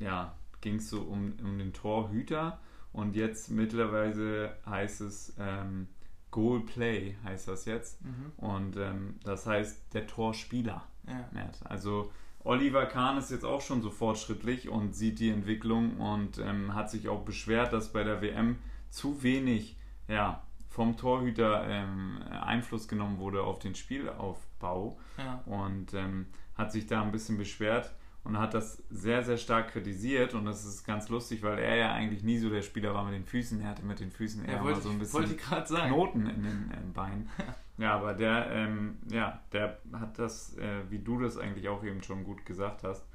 ja, ging es so um, um den Torhüter und jetzt mittlerweile heißt es ähm, Goal Play heißt das jetzt. Mhm. Und ähm, das heißt der Torspieler. Ja. Also Oliver Kahn ist jetzt auch schon so fortschrittlich und sieht die Entwicklung und ähm, hat sich auch beschwert, dass bei der WM zu wenig ja, vom Torhüter ähm, Einfluss genommen wurde auf den Spielaufbau ja. und ähm, hat sich da ein bisschen beschwert und hat das sehr, sehr stark kritisiert und das ist ganz lustig, weil er ja eigentlich nie so der Spieler war mit den Füßen. Er hatte mit den Füßen eher ja, mal so ein bisschen Knoten in den äh, Beinen. [LAUGHS] ja, aber der, ähm, ja, der hat das, äh, wie du das eigentlich auch eben schon gut gesagt hast,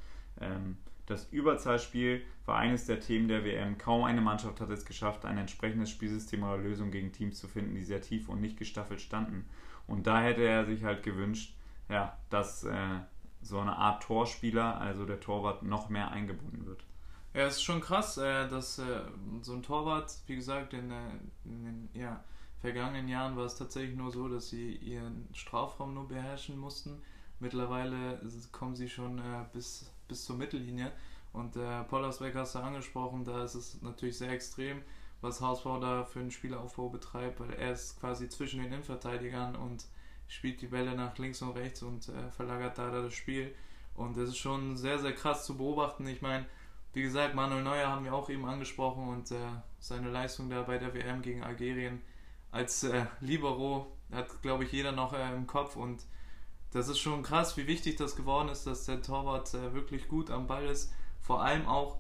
ähm, das Überzahlspiel war eines der Themen der WM. Kaum eine Mannschaft hat es geschafft, ein entsprechendes Spielsystem oder Lösung gegen Teams zu finden, die sehr tief und nicht gestaffelt standen. Und da hätte er sich halt gewünscht, ja, dass äh, so eine Art Torspieler, also der Torwart, noch mehr eingebunden wird. Ja, es ist schon krass, äh, dass äh, so ein Torwart, wie gesagt, in, äh, den ja, vergangenen Jahren war es tatsächlich nur so, dass sie ihren Strafraum nur beherrschen mussten. Mittlerweile kommen sie schon bis, bis zur Mittellinie. Und äh, Pollersbeck hast du angesprochen, da ist es natürlich sehr extrem, was Hausbau da für einen Spielaufbau betreibt, weil er ist quasi zwischen den Innenverteidigern und spielt die Bälle nach links und rechts und äh, verlagert da das Spiel. Und das ist schon sehr, sehr krass zu beobachten. Ich meine, wie gesagt, Manuel Neuer haben wir auch eben angesprochen und äh, seine Leistung da bei der WM gegen Algerien als äh, Libero hat, glaube ich, jeder noch äh, im Kopf. Und das ist schon krass, wie wichtig das geworden ist, dass der Torwart äh, wirklich gut am Ball ist. Vor allem auch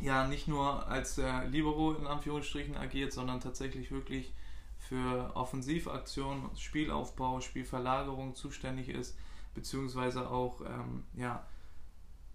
ja nicht nur als der Libero in Anführungsstrichen agiert, sondern tatsächlich wirklich für Offensivaktionen, Spielaufbau, Spielverlagerung zuständig ist, beziehungsweise auch ähm, ja,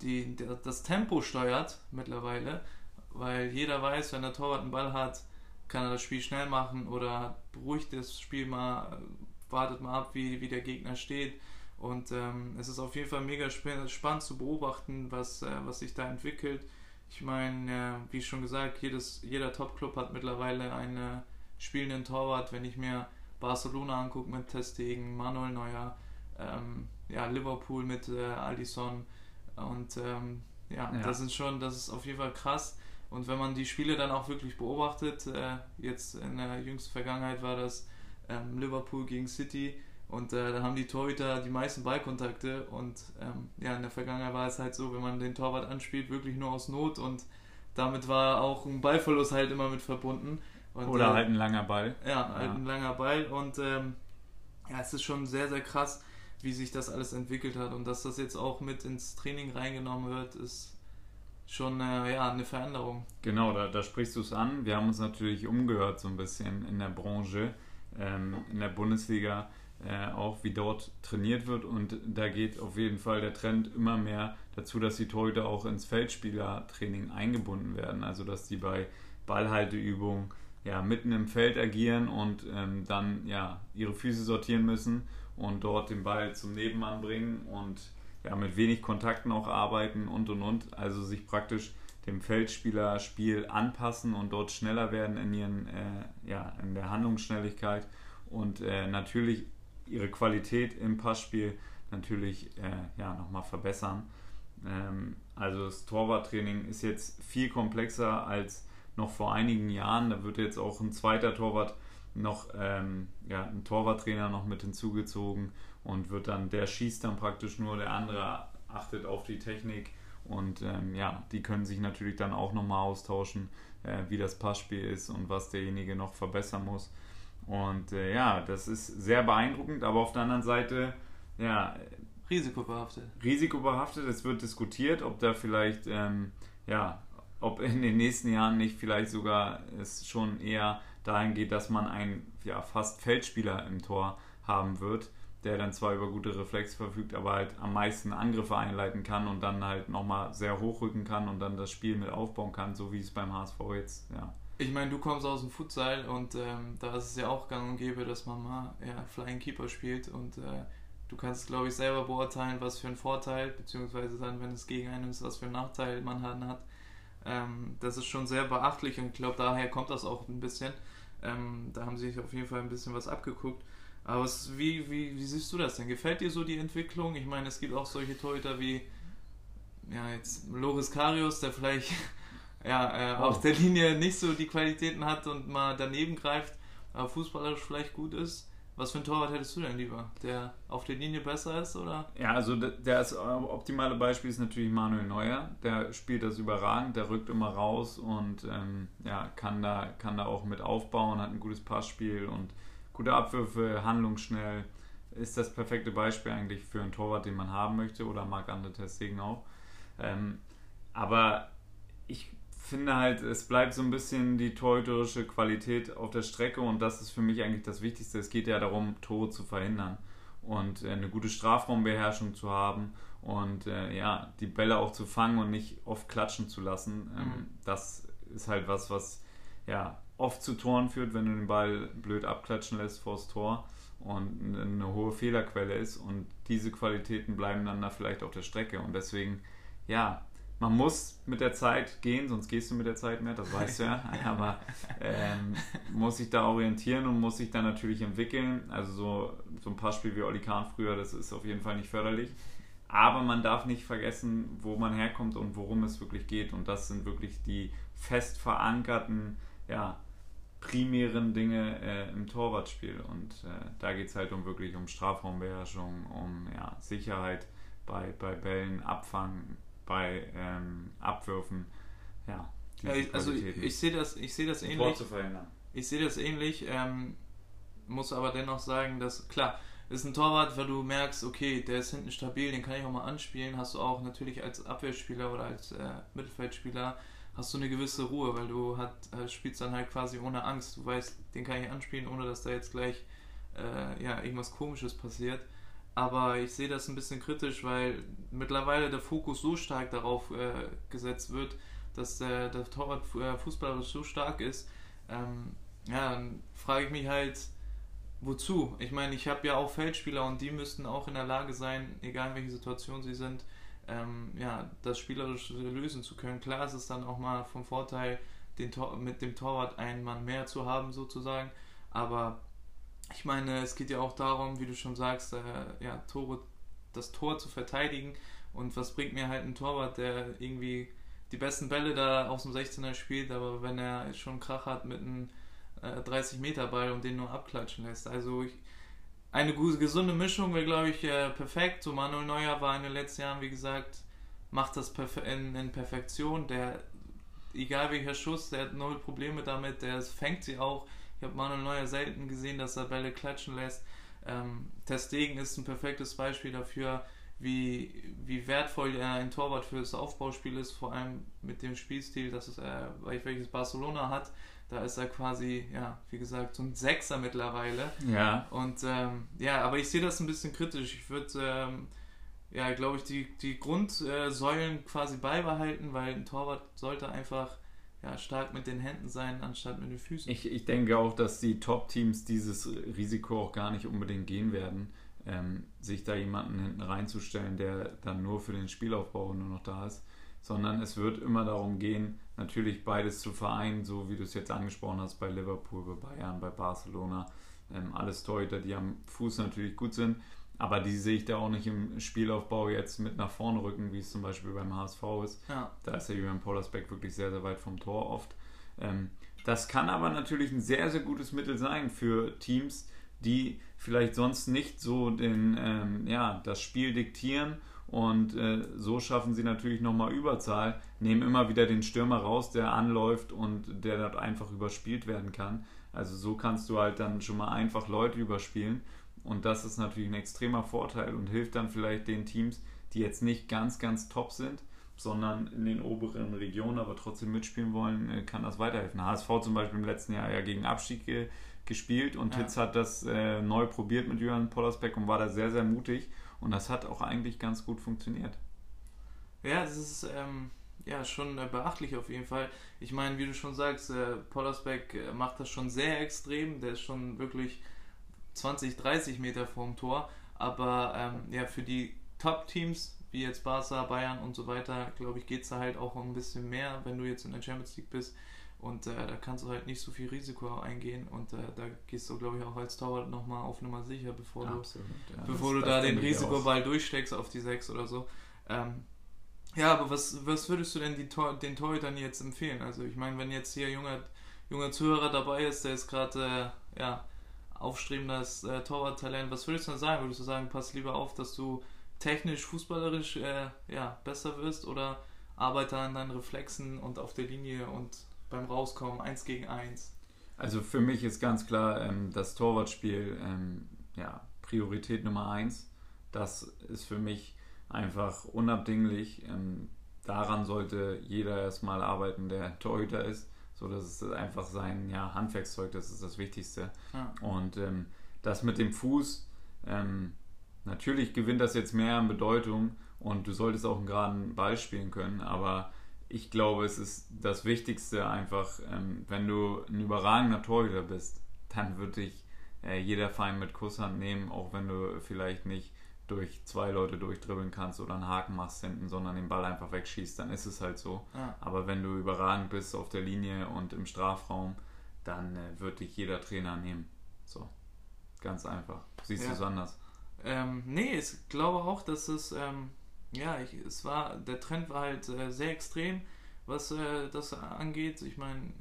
die, der, das Tempo steuert mittlerweile, weil jeder weiß, wenn der Torwart einen Ball hat, kann er das Spiel schnell machen oder beruhigt das Spiel mal, wartet mal ab, wie, wie der Gegner steht. Und ähm, es ist auf jeden Fall mega spannend zu beobachten, was, äh, was sich da entwickelt. Ich meine, äh, wie schon gesagt, jedes, jeder Top-Club hat mittlerweile eine spielenden Torwart, wenn ich mir Barcelona angucke mit Testegen, Manuel Neuer, ähm, ja, Liverpool mit äh, Alisson und ähm, ja, ja, das ist schon, das ist auf jeden Fall krass. Und wenn man die Spiele dann auch wirklich beobachtet, äh, jetzt in der jüngsten Vergangenheit war das ähm, Liverpool gegen City und äh, da haben die Torhüter die meisten Ballkontakte und ähm, ja, in der Vergangenheit war es halt so, wenn man den Torwart anspielt, wirklich nur aus Not und damit war auch ein Ballverlust halt immer mit verbunden. Und, Oder äh, halt ein langer Ball. Ja, halt ja. ein langer Ball. Und ähm, ja, es ist schon sehr, sehr krass, wie sich das alles entwickelt hat. Und dass das jetzt auch mit ins Training reingenommen wird, ist schon äh, ja, eine Veränderung. Genau, da, da sprichst du es an. Wir haben uns natürlich umgehört so ein bisschen in der Branche, ähm, in der Bundesliga, äh, auch wie dort trainiert wird. Und da geht auf jeden Fall der Trend immer mehr dazu, dass die Torhüter auch ins Feldspielertraining eingebunden werden. Also dass die bei Ballhalteübungen ja, mitten im Feld agieren und ähm, dann ja, ihre Füße sortieren müssen und dort den Ball zum Nebenmann bringen und ja, mit wenig Kontakten auch arbeiten und und und. Also sich praktisch dem Feldspielerspiel anpassen und dort schneller werden in, ihren, äh, ja, in der Handlungsschnelligkeit und äh, natürlich ihre Qualität im Passspiel natürlich äh, ja, nochmal verbessern. Ähm, also das Torwarttraining ist jetzt viel komplexer als noch vor einigen Jahren. Da wird jetzt auch ein zweiter Torwart noch, ähm, ja, ein Torwarttrainer noch mit hinzugezogen und wird dann, der schießt dann praktisch nur, der andere achtet auf die Technik und ähm, ja, die können sich natürlich dann auch nochmal austauschen, äh, wie das Passspiel ist und was derjenige noch verbessern muss. Und äh, ja, das ist sehr beeindruckend, aber auf der anderen Seite, ja. Risikobehaftet. Risikobehaftet, es wird diskutiert, ob da vielleicht, ähm, ja, ob in den nächsten Jahren nicht vielleicht sogar es schon eher dahin geht, dass man einen ja, fast Feldspieler im Tor haben wird, der dann zwar über gute Reflexe verfügt, aber halt am meisten Angriffe einleiten kann und dann halt nochmal sehr hochrücken kann und dann das Spiel mit aufbauen kann, so wie es beim HSV jetzt ja, ich meine, du kommst aus dem Futsal und ähm, da ist es ja auch gang und gäbe, dass man mal ja, Flying Keeper spielt und äh, du kannst, glaube ich, selber beurteilen, was für einen Vorteil, beziehungsweise dann, wenn es gegen einen ist, was für einen Nachteil man hat. Ähm, das ist schon sehr beachtlich und ich glaube, daher kommt das auch ein bisschen. Ähm, da haben sie sich auf jeden Fall ein bisschen was abgeguckt. Aber es, wie, wie, wie siehst du das denn? Gefällt dir so die Entwicklung? Ich meine, es gibt auch solche Torhüter wie ja, jetzt Loris Karius, der vielleicht [LAUGHS] ja, äh, oh. auf der Linie nicht so die Qualitäten hat und mal daneben greift, aber fußballerisch vielleicht gut ist. Was für ein Torwart hättest du denn lieber? Der auf der Linie besser ist, oder? Ja, also das äh, optimale Beispiel ist natürlich Manuel Neuer. Der spielt das überragend, der rückt immer raus und ähm, ja, kann, da, kann da auch mit aufbauen, hat ein gutes Passspiel und gute Abwürfe, handlungsschnell. Ist das perfekte Beispiel eigentlich für einen Torwart, den man haben möchte oder Marc-André Testegen auch. Ähm, aber ich finde halt, es bleibt so ein bisschen die torhüterische Qualität auf der Strecke und das ist für mich eigentlich das Wichtigste. Es geht ja darum, Tore zu verhindern und äh, eine gute Strafraumbeherrschung zu haben und äh, ja, die Bälle auch zu fangen und nicht oft klatschen zu lassen. Ähm, mhm. Das ist halt was, was ja oft zu Toren führt, wenn du den Ball blöd abklatschen lässt vors Tor und eine hohe Fehlerquelle ist und diese Qualitäten bleiben dann da vielleicht auf der Strecke und deswegen ja, man muss mit der Zeit gehen, sonst gehst du mit der Zeit mehr, das weißt du ja. [LAUGHS] Aber ähm, muss sich da orientieren und muss sich dann natürlich entwickeln. Also so, so ein paar Spiele wie Oli Kahn früher, das ist auf jeden Fall nicht förderlich. Aber man darf nicht vergessen, wo man herkommt und worum es wirklich geht. Und das sind wirklich die fest verankerten, ja, primären Dinge äh, im Torwartspiel. Und äh, da geht es halt um wirklich um Strafraumbeherrschung, um ja, Sicherheit bei, bei Bällen, Abfangen, bei ähm, Abwürfen. Ja, ja ich, also ich, ich sehe das, ich sehe das ähnlich. Zu verhindern. Ich sehe das ähnlich, ähm, muss aber dennoch sagen, dass klar, ist ein Torwart, weil du merkst, okay, der ist hinten stabil, den kann ich auch mal anspielen, hast du auch natürlich als Abwehrspieler oder als äh, Mittelfeldspieler hast du eine gewisse Ruhe, weil du hat, äh, spielst dann halt quasi ohne Angst. Du weißt, den kann ich anspielen, ohne dass da jetzt gleich äh, ja, irgendwas komisches passiert. Aber ich sehe das ein bisschen kritisch, weil mittlerweile der Fokus so stark darauf äh, gesetzt wird, dass der, der Torwart äh, Fußballer so stark ist. Ähm, ja, dann frage ich mich halt, wozu? Ich meine, ich habe ja auch Feldspieler und die müssten auch in der Lage sein, egal in welcher Situation sie sind, ähm, ja, das spielerisch lösen zu können. Klar ist es dann auch mal vom Vorteil, den Tor mit dem Torwart einen Mann mehr zu haben, sozusagen. Aber ich meine, es geht ja auch darum, wie du schon sagst, äh, ja, Tore, das Tor zu verteidigen. Und was bringt mir halt ein Torwart, der irgendwie die besten Bälle da aus dem 16er spielt, aber wenn er schon Krach hat mit einem äh, 30-Meter-Ball und den nur abklatschen lässt. Also ich, eine gesunde Mischung wäre, glaube ich, äh, perfekt. So Manuel Neuer war in den letzten Jahren, wie gesagt, macht das in, in Perfektion. Der, egal welcher Schuss, der hat null Probleme damit, der fängt sie auch habe Manuel Neuer selten gesehen, dass er Bälle klatschen lässt. Ähm, Testegen ist ein perfektes Beispiel dafür, wie, wie wertvoll er ein Torwart für das Aufbauspiel ist, vor allem mit dem Spielstil, das es, äh, welches Barcelona hat. Da ist er quasi, ja, wie gesagt, so ein Sechser mittlerweile. Ja. Und ähm, ja, aber ich sehe das ein bisschen kritisch. Ich würde, ähm, ja, glaube ich, die, die Grundsäulen quasi beibehalten, weil ein Torwart sollte einfach ja, stark mit den Händen sein, anstatt mit den Füßen. Ich, ich denke auch, dass die Top-Teams dieses Risiko auch gar nicht unbedingt gehen werden, ähm, sich da jemanden hinten reinzustellen, der dann nur für den Spielaufbau nur noch da ist, sondern es wird immer darum gehen, natürlich beides zu vereinen, so wie du es jetzt angesprochen hast bei Liverpool, bei Bayern, bei Barcelona. Ähm, alles Torhüter, die am Fuß natürlich gut sind, aber die sehe ich da auch nicht im Spielaufbau jetzt mit nach vorne rücken, wie es zum Beispiel beim HSV ist. Ja. Da ist der Julian Pollersbeck wirklich sehr, sehr weit vom Tor oft. Ähm, das kann aber natürlich ein sehr, sehr gutes Mittel sein für Teams, die vielleicht sonst nicht so den, ähm, ja, das Spiel diktieren und äh, so schaffen sie natürlich nochmal Überzahl, nehmen immer wieder den Stürmer raus, der anläuft und der dort einfach überspielt werden kann. Also so kannst du halt dann schon mal einfach Leute überspielen und das ist natürlich ein extremer Vorteil und hilft dann vielleicht den Teams, die jetzt nicht ganz, ganz top sind, sondern in den oberen Regionen, aber trotzdem mitspielen wollen, äh, kann das weiterhelfen. HSV zum Beispiel im letzten Jahr ja gegen Abstieg ge gespielt und ja. Hitz hat das äh, neu probiert mit Jürgen Pollersbeck und war da sehr, sehr mutig und das hat auch eigentlich ganz gut funktioniert. Ja, das ist ähm, ja schon äh, beachtlich auf jeden Fall. Ich meine, wie du schon sagst, äh, Pollersbeck äh, macht das schon sehr extrem, der ist schon wirklich 20, 30 Meter vorm Tor. Aber ähm, ja, für die Top-Teams, wie jetzt Barca, Bayern und so weiter, glaube ich, geht es da halt auch ein bisschen mehr, wenn du jetzt in der Champions League bist. Und äh, da kannst du halt nicht so viel Risiko eingehen und äh, da gehst du, glaube ich, auch als Torwart nochmal auf Nummer sicher, bevor Absolut, du, ja, bevor du da den Risikoball durchsteckst auf die 6 oder so. Ähm, ja, aber was, was würdest du denn die Tor, den Torhütern jetzt empfehlen? Also ich meine, wenn jetzt hier junger, junger Zuhörer dabei ist, der ist gerade äh, ja, aufstrebendes äh, Torwarttalent. Was würdest du denn sagen? Würdest du sagen, pass lieber auf, dass du technisch, fußballerisch äh, ja, besser wirst oder arbeite an deinen Reflexen und auf der Linie und beim Rauskommen eins gegen eins? Also für mich ist ganz klar ähm, das Torwartspiel ähm, ja, Priorität Nummer eins. Das ist für mich einfach unabdinglich. Ähm, daran sollte jeder erstmal arbeiten, der Torhüter ist. So, das ist einfach sein ja, Handwerkszeug, das ist das Wichtigste. Ja. Und ähm, das mit dem Fuß, ähm, natürlich gewinnt das jetzt mehr an Bedeutung und du solltest auch einen geraden Ball spielen können, aber ich glaube, es ist das Wichtigste einfach, ähm, wenn du ein überragender Torhüter bist, dann wird dich äh, jeder Verein mit Kusshand nehmen, auch wenn du vielleicht nicht durch zwei Leute durchdribbeln kannst oder einen Haken machst hinten, sondern den Ball einfach wegschießt, dann ist es halt so. Ja. Aber wenn du überragend bist auf der Linie und im Strafraum, dann äh, wird dich jeder Trainer nehmen. So, ganz einfach. Siehst ja. du es anders? Ähm, nee, ich glaube auch, dass es, ähm, ja, ich, es war, der Trend war halt äh, sehr extrem, was äh, das angeht. Ich meine,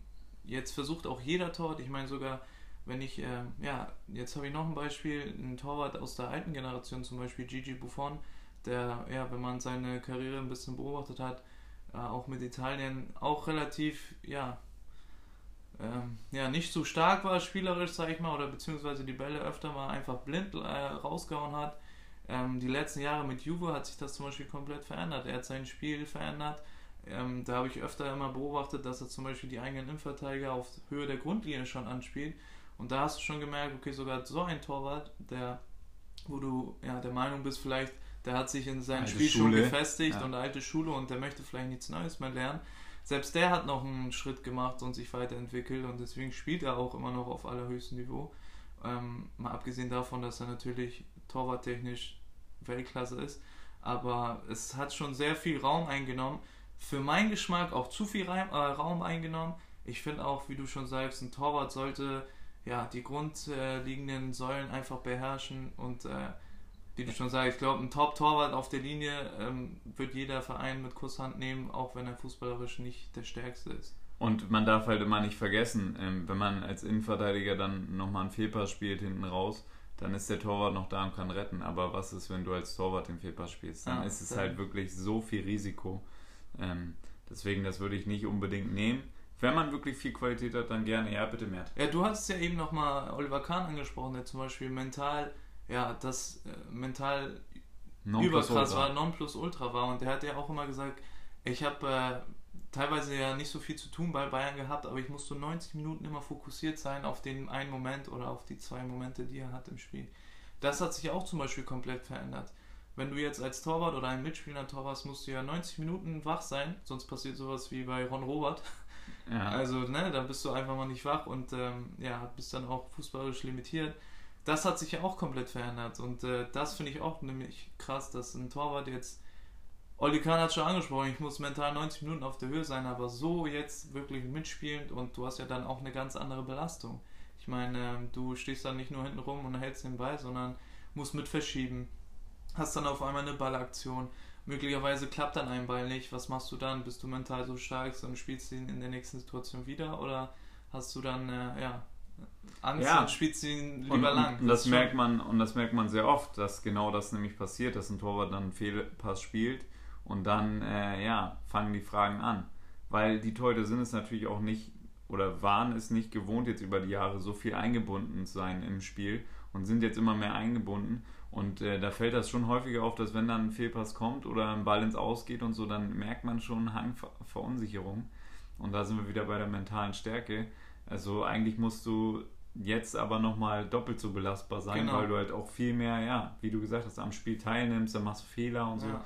jetzt versucht auch jeder Tor, ich meine sogar wenn ich, äh, ja, jetzt habe ich noch ein Beispiel, ein Torwart aus der alten Generation, zum Beispiel Gigi Buffon, der, ja, wenn man seine Karriere ein bisschen beobachtet hat, äh, auch mit Italien auch relativ, ja, ähm, ja, nicht so stark war spielerisch, sag ich mal, oder beziehungsweise die Bälle öfter mal einfach blind äh, rausgehauen hat. Ähm, die letzten Jahre mit Juve hat sich das zum Beispiel komplett verändert. Er hat sein Spiel verändert. Ähm, da habe ich öfter immer beobachtet, dass er zum Beispiel die eigenen Innenverteidiger auf Höhe der Grundlinie schon anspielt und da hast du schon gemerkt, okay, sogar so ein Torwart, der, wo du ja der Meinung bist, vielleicht, der hat sich in seinem Spiel Schule. schon gefestigt ja. und alte Schule und der möchte vielleicht nichts Neues mehr lernen. Selbst der hat noch einen Schritt gemacht und sich weiterentwickelt und deswegen spielt er auch immer noch auf allerhöchstem Niveau. Ähm, mal abgesehen davon, dass er natürlich torwarttechnisch Weltklasse ist. Aber es hat schon sehr viel Raum eingenommen. Für meinen Geschmack auch zu viel Raum eingenommen. Ich finde auch, wie du schon sagst, ein Torwart sollte ja, die grundlegenden Säulen einfach beherrschen und äh, wie du schon sagst, ich glaube, ein Top-Torwart auf der Linie ähm, wird jeder Verein mit Kusshand nehmen, auch wenn er fußballerisch nicht der Stärkste ist. Und man darf halt immer nicht vergessen, ähm, wenn man als Innenverteidiger dann nochmal einen Fehlpass spielt hinten raus, dann ist der Torwart noch da und kann retten. Aber was ist, wenn du als Torwart den Fehlpass spielst? Dann ja, ist es halt wirklich so viel Risiko. Ähm, deswegen, das würde ich nicht unbedingt nehmen wenn man wirklich viel Qualität hat, dann gerne, ja, bitte mehr. Ja, du hast ja eben nochmal Oliver Kahn angesprochen, der zum Beispiel mental ja, das äh, mental non überkrass war, non plus ultra war. Und der hat ja auch immer gesagt, ich habe äh, teilweise ja nicht so viel zu tun bei Bayern gehabt, aber ich musste 90 Minuten immer fokussiert sein auf den einen Moment oder auf die zwei Momente, die er hat im Spiel. Das hat sich auch zum Beispiel komplett verändert. Wenn du jetzt als Torwart oder ein Mitspieler Torwart musst du ja 90 Minuten wach sein, sonst passiert sowas wie bei Ron Robert. Ja. Also, ne, dann bist du einfach mal nicht wach und ähm, ja, bist dann auch fußballisch limitiert. Das hat sich ja auch komplett verändert und äh, das finde ich auch nämlich krass, dass ein Torwart jetzt Oli Kahn hat schon angesprochen, ich muss mental 90 Minuten auf der Höhe sein, aber so jetzt wirklich mitspielend und du hast ja dann auch eine ganz andere Belastung. Ich meine, ähm, du stehst dann nicht nur hinten rum und hältst den Ball, sondern musst mit verschieben. Hast dann auf einmal eine Ballaktion. Möglicherweise klappt dann ein Ball nicht. Was machst du dann? Bist du mental so stark und spielst ihn in der nächsten Situation wieder? Oder hast du dann, äh, ja, Angst ja. und spielst ihn lieber und, lang. Und das, das merkt man, und das merkt man sehr oft, dass genau das nämlich passiert, dass ein Torwart dann einen Fehlpass spielt und dann, äh, ja, fangen die Fragen an. Weil die Torhüter sind es natürlich auch nicht oder waren es nicht gewohnt, jetzt über die Jahre so viel eingebunden zu sein im Spiel und sind jetzt immer mehr eingebunden. Und äh, da fällt das schon häufiger auf, dass wenn dann ein Fehlpass kommt oder ein Ball ins Ausgeht und so, dann merkt man schon Hang Verunsicherung. Und da sind wir wieder bei der mentalen Stärke. Also eigentlich musst du jetzt aber nochmal doppelt so belastbar sein, genau. weil du halt auch viel mehr, ja, wie du gesagt hast, am Spiel teilnimmst, dann machst du Fehler und so. Ja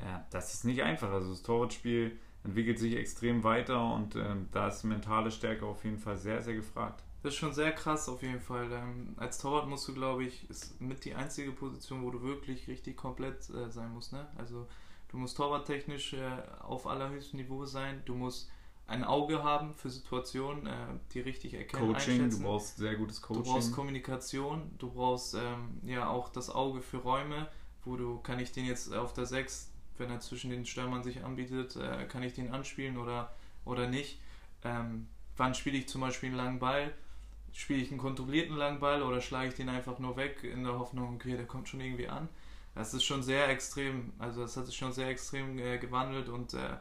ja, das ist nicht einfach. Also das Torwartspiel entwickelt sich extrem weiter und ähm, da ist mentale Stärke auf jeden Fall sehr, sehr gefragt. Das ist schon sehr krass auf jeden Fall. Ähm, als Torwart musst du, glaube ich, ist mit die einzige Position, wo du wirklich richtig komplett äh, sein musst. Ne? Also du musst torwarttechnisch äh, auf allerhöchstem Niveau sein. Du musst ein Auge haben für Situationen, äh, die richtig erkennen. Coaching, du brauchst sehr gutes Coaching. Du brauchst Kommunikation, du brauchst ähm, ja auch das Auge für Räume, wo du, kann ich den jetzt auf der 6 wenn er zwischen den Stürmern sich anbietet, äh, kann ich den anspielen oder, oder nicht. Ähm, wann spiele ich zum Beispiel einen langen Ball? Spiele ich einen kontrollierten langen Ball oder schlage ich den einfach nur weg in der Hoffnung, okay, der kommt schon irgendwie an? Das ist schon sehr extrem, also das hat sich schon sehr extrem äh, gewandelt und äh,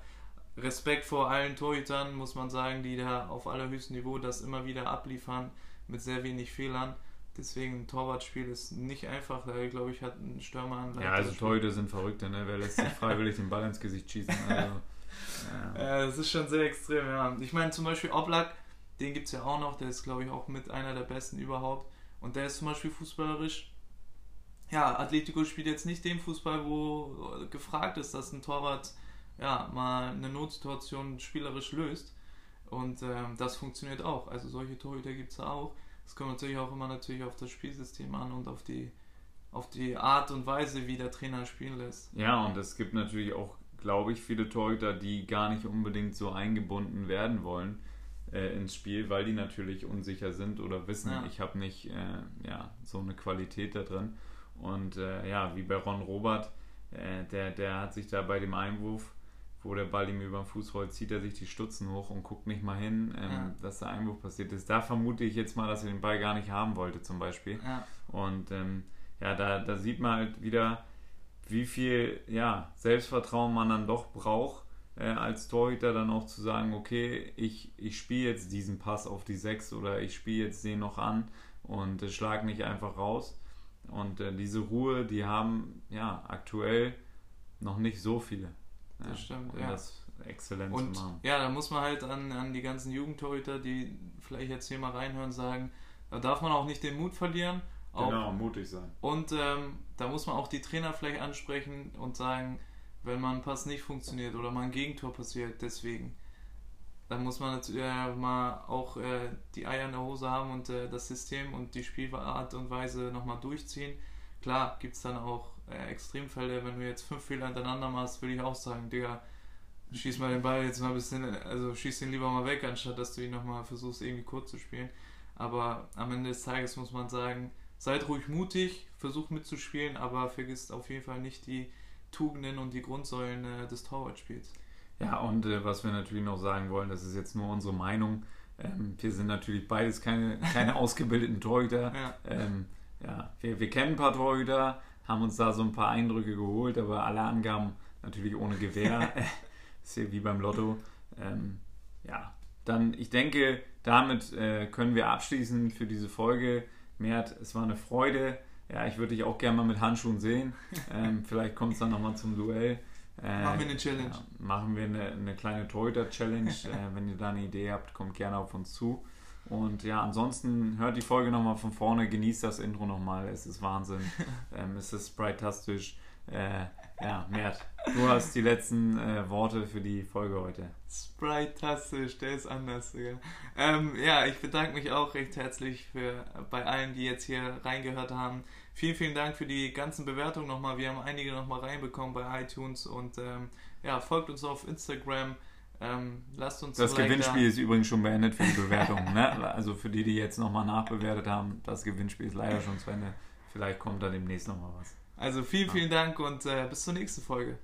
Respekt vor allen Torhütern, muss man sagen, die da auf allerhöchstem Niveau das immer wieder abliefern mit sehr wenig Fehlern. Deswegen ein Torwartspiel ist nicht einfach, da glaube ich, hat ein Stürmer ein Ja, also Torhüter sind Verrückte, ne? Wer lässt sich [LAUGHS] freiwillig den Ball ins Gesicht schießen? Also, [LAUGHS] ja. ja, das ist schon sehr extrem, ja. Ich meine, zum Beispiel Oblak, den gibt es ja auch noch, der ist, glaube ich, auch mit einer der besten überhaupt. Und der ist zum Beispiel fußballerisch. Ja, Atletico spielt jetzt nicht den Fußball, wo gefragt ist, dass ein Torwart ja, mal eine Notsituation spielerisch löst. Und ähm, das funktioniert auch. Also solche Torhüter gibt es auch. Das kommt natürlich auch immer natürlich auf das Spielsystem an und auf die, auf die Art und Weise, wie der Trainer spielen lässt. Ja, und es gibt natürlich auch, glaube ich, viele Torhüter, die gar nicht unbedingt so eingebunden werden wollen äh, ins Spiel, weil die natürlich unsicher sind oder wissen, ja. ich habe nicht äh, ja, so eine Qualität da drin. Und äh, ja, wie bei Ron Robert, äh, der, der hat sich da bei dem Einwurf wo der Ball ihm über den Fuß rollt, zieht er sich die Stutzen hoch und guckt nicht mal hin, ähm, ja. dass der Einwurf passiert ist. Da vermute ich jetzt mal, dass er den Ball gar nicht haben wollte, zum Beispiel. Ja. Und ähm, ja, da, da sieht man halt wieder, wie viel ja, Selbstvertrauen man dann doch braucht, äh, als Torhüter dann auch zu sagen, okay, ich, ich spiele jetzt diesen Pass auf die 6 oder ich spiele jetzt den noch an und äh, schlag nicht einfach raus. Und äh, diese Ruhe, die haben ja aktuell noch nicht so viele. Das ja, stimmt, um ja. Das exzellent und, zu machen. Ja, da muss man halt an, an die ganzen Jugendtorhüter, die vielleicht jetzt hier mal reinhören, sagen, da darf man auch nicht den Mut verlieren. Auch, genau, mutig sein. Und ähm, da muss man auch die Trainer vielleicht ansprechen und sagen, wenn man ein Pass nicht funktioniert oder mal ein Gegentor passiert, deswegen. Dann muss man natürlich äh, mal auch äh, die Eier in der Hose haben und äh, das System und die Spielart und Weise nochmal durchziehen. Klar, gibt es dann auch Extremfälle, wenn du jetzt fünf Fehler hintereinander machst, würde ich auch sagen, Digga, schieß mal den Ball jetzt mal ein bisschen, also schieß ihn lieber mal weg, anstatt dass du ihn nochmal versuchst, irgendwie kurz zu spielen. Aber am Ende des Tages muss man sagen, seid ruhig mutig, versucht mitzuspielen, aber vergisst auf jeden Fall nicht die Tugenden und die Grundsäulen äh, des Torwartspiels. Ja, und äh, was wir natürlich noch sagen wollen, das ist jetzt nur unsere Meinung. Ähm, wir sind natürlich beides keine, [LAUGHS] keine ausgebildeten Torhüter. Ja. Ähm, ja, wir, wir kennen ein paar Torhüter, haben uns da so ein paar Eindrücke geholt, aber alle Angaben natürlich ohne Gewehr. [LAUGHS] [LAUGHS] ist ja wie beim Lotto. Ähm, ja, dann, ich denke, damit äh, können wir abschließen für diese Folge. Mert, es war eine Freude, ja, ich würde dich auch gerne mal mit Handschuhen sehen. Ähm, vielleicht kommt es dann nochmal zum Duell. Äh, machen wir eine Challenge. Ja, machen wir eine, eine kleine Torhüter-Challenge. [LAUGHS] äh, wenn ihr da eine Idee habt, kommt gerne auf uns zu. Und ja, ansonsten hört die Folge nochmal von vorne, genießt das Intro nochmal. Es ist Wahnsinn. [LAUGHS] ähm, es ist sprite-tastisch. Äh, ja, Mert, du hast die letzten äh, Worte für die Folge heute. Sprite-tastisch, der ist anders. Ja. Ähm, ja, ich bedanke mich auch recht herzlich für, bei allen, die jetzt hier reingehört haben. Vielen, vielen Dank für die ganzen Bewertungen nochmal. Wir haben einige nochmal reinbekommen bei iTunes und ähm, ja, folgt uns auf Instagram. Ähm, lasst uns Das Gewinnspiel da. ist übrigens schon beendet für die Bewertung. ne? Also für die, die jetzt nochmal nachbewertet haben, das Gewinnspiel ist leider schon zu Ende. Vielleicht kommt da demnächst nochmal was. Also vielen, vielen Dank und äh, bis zur nächsten Folge.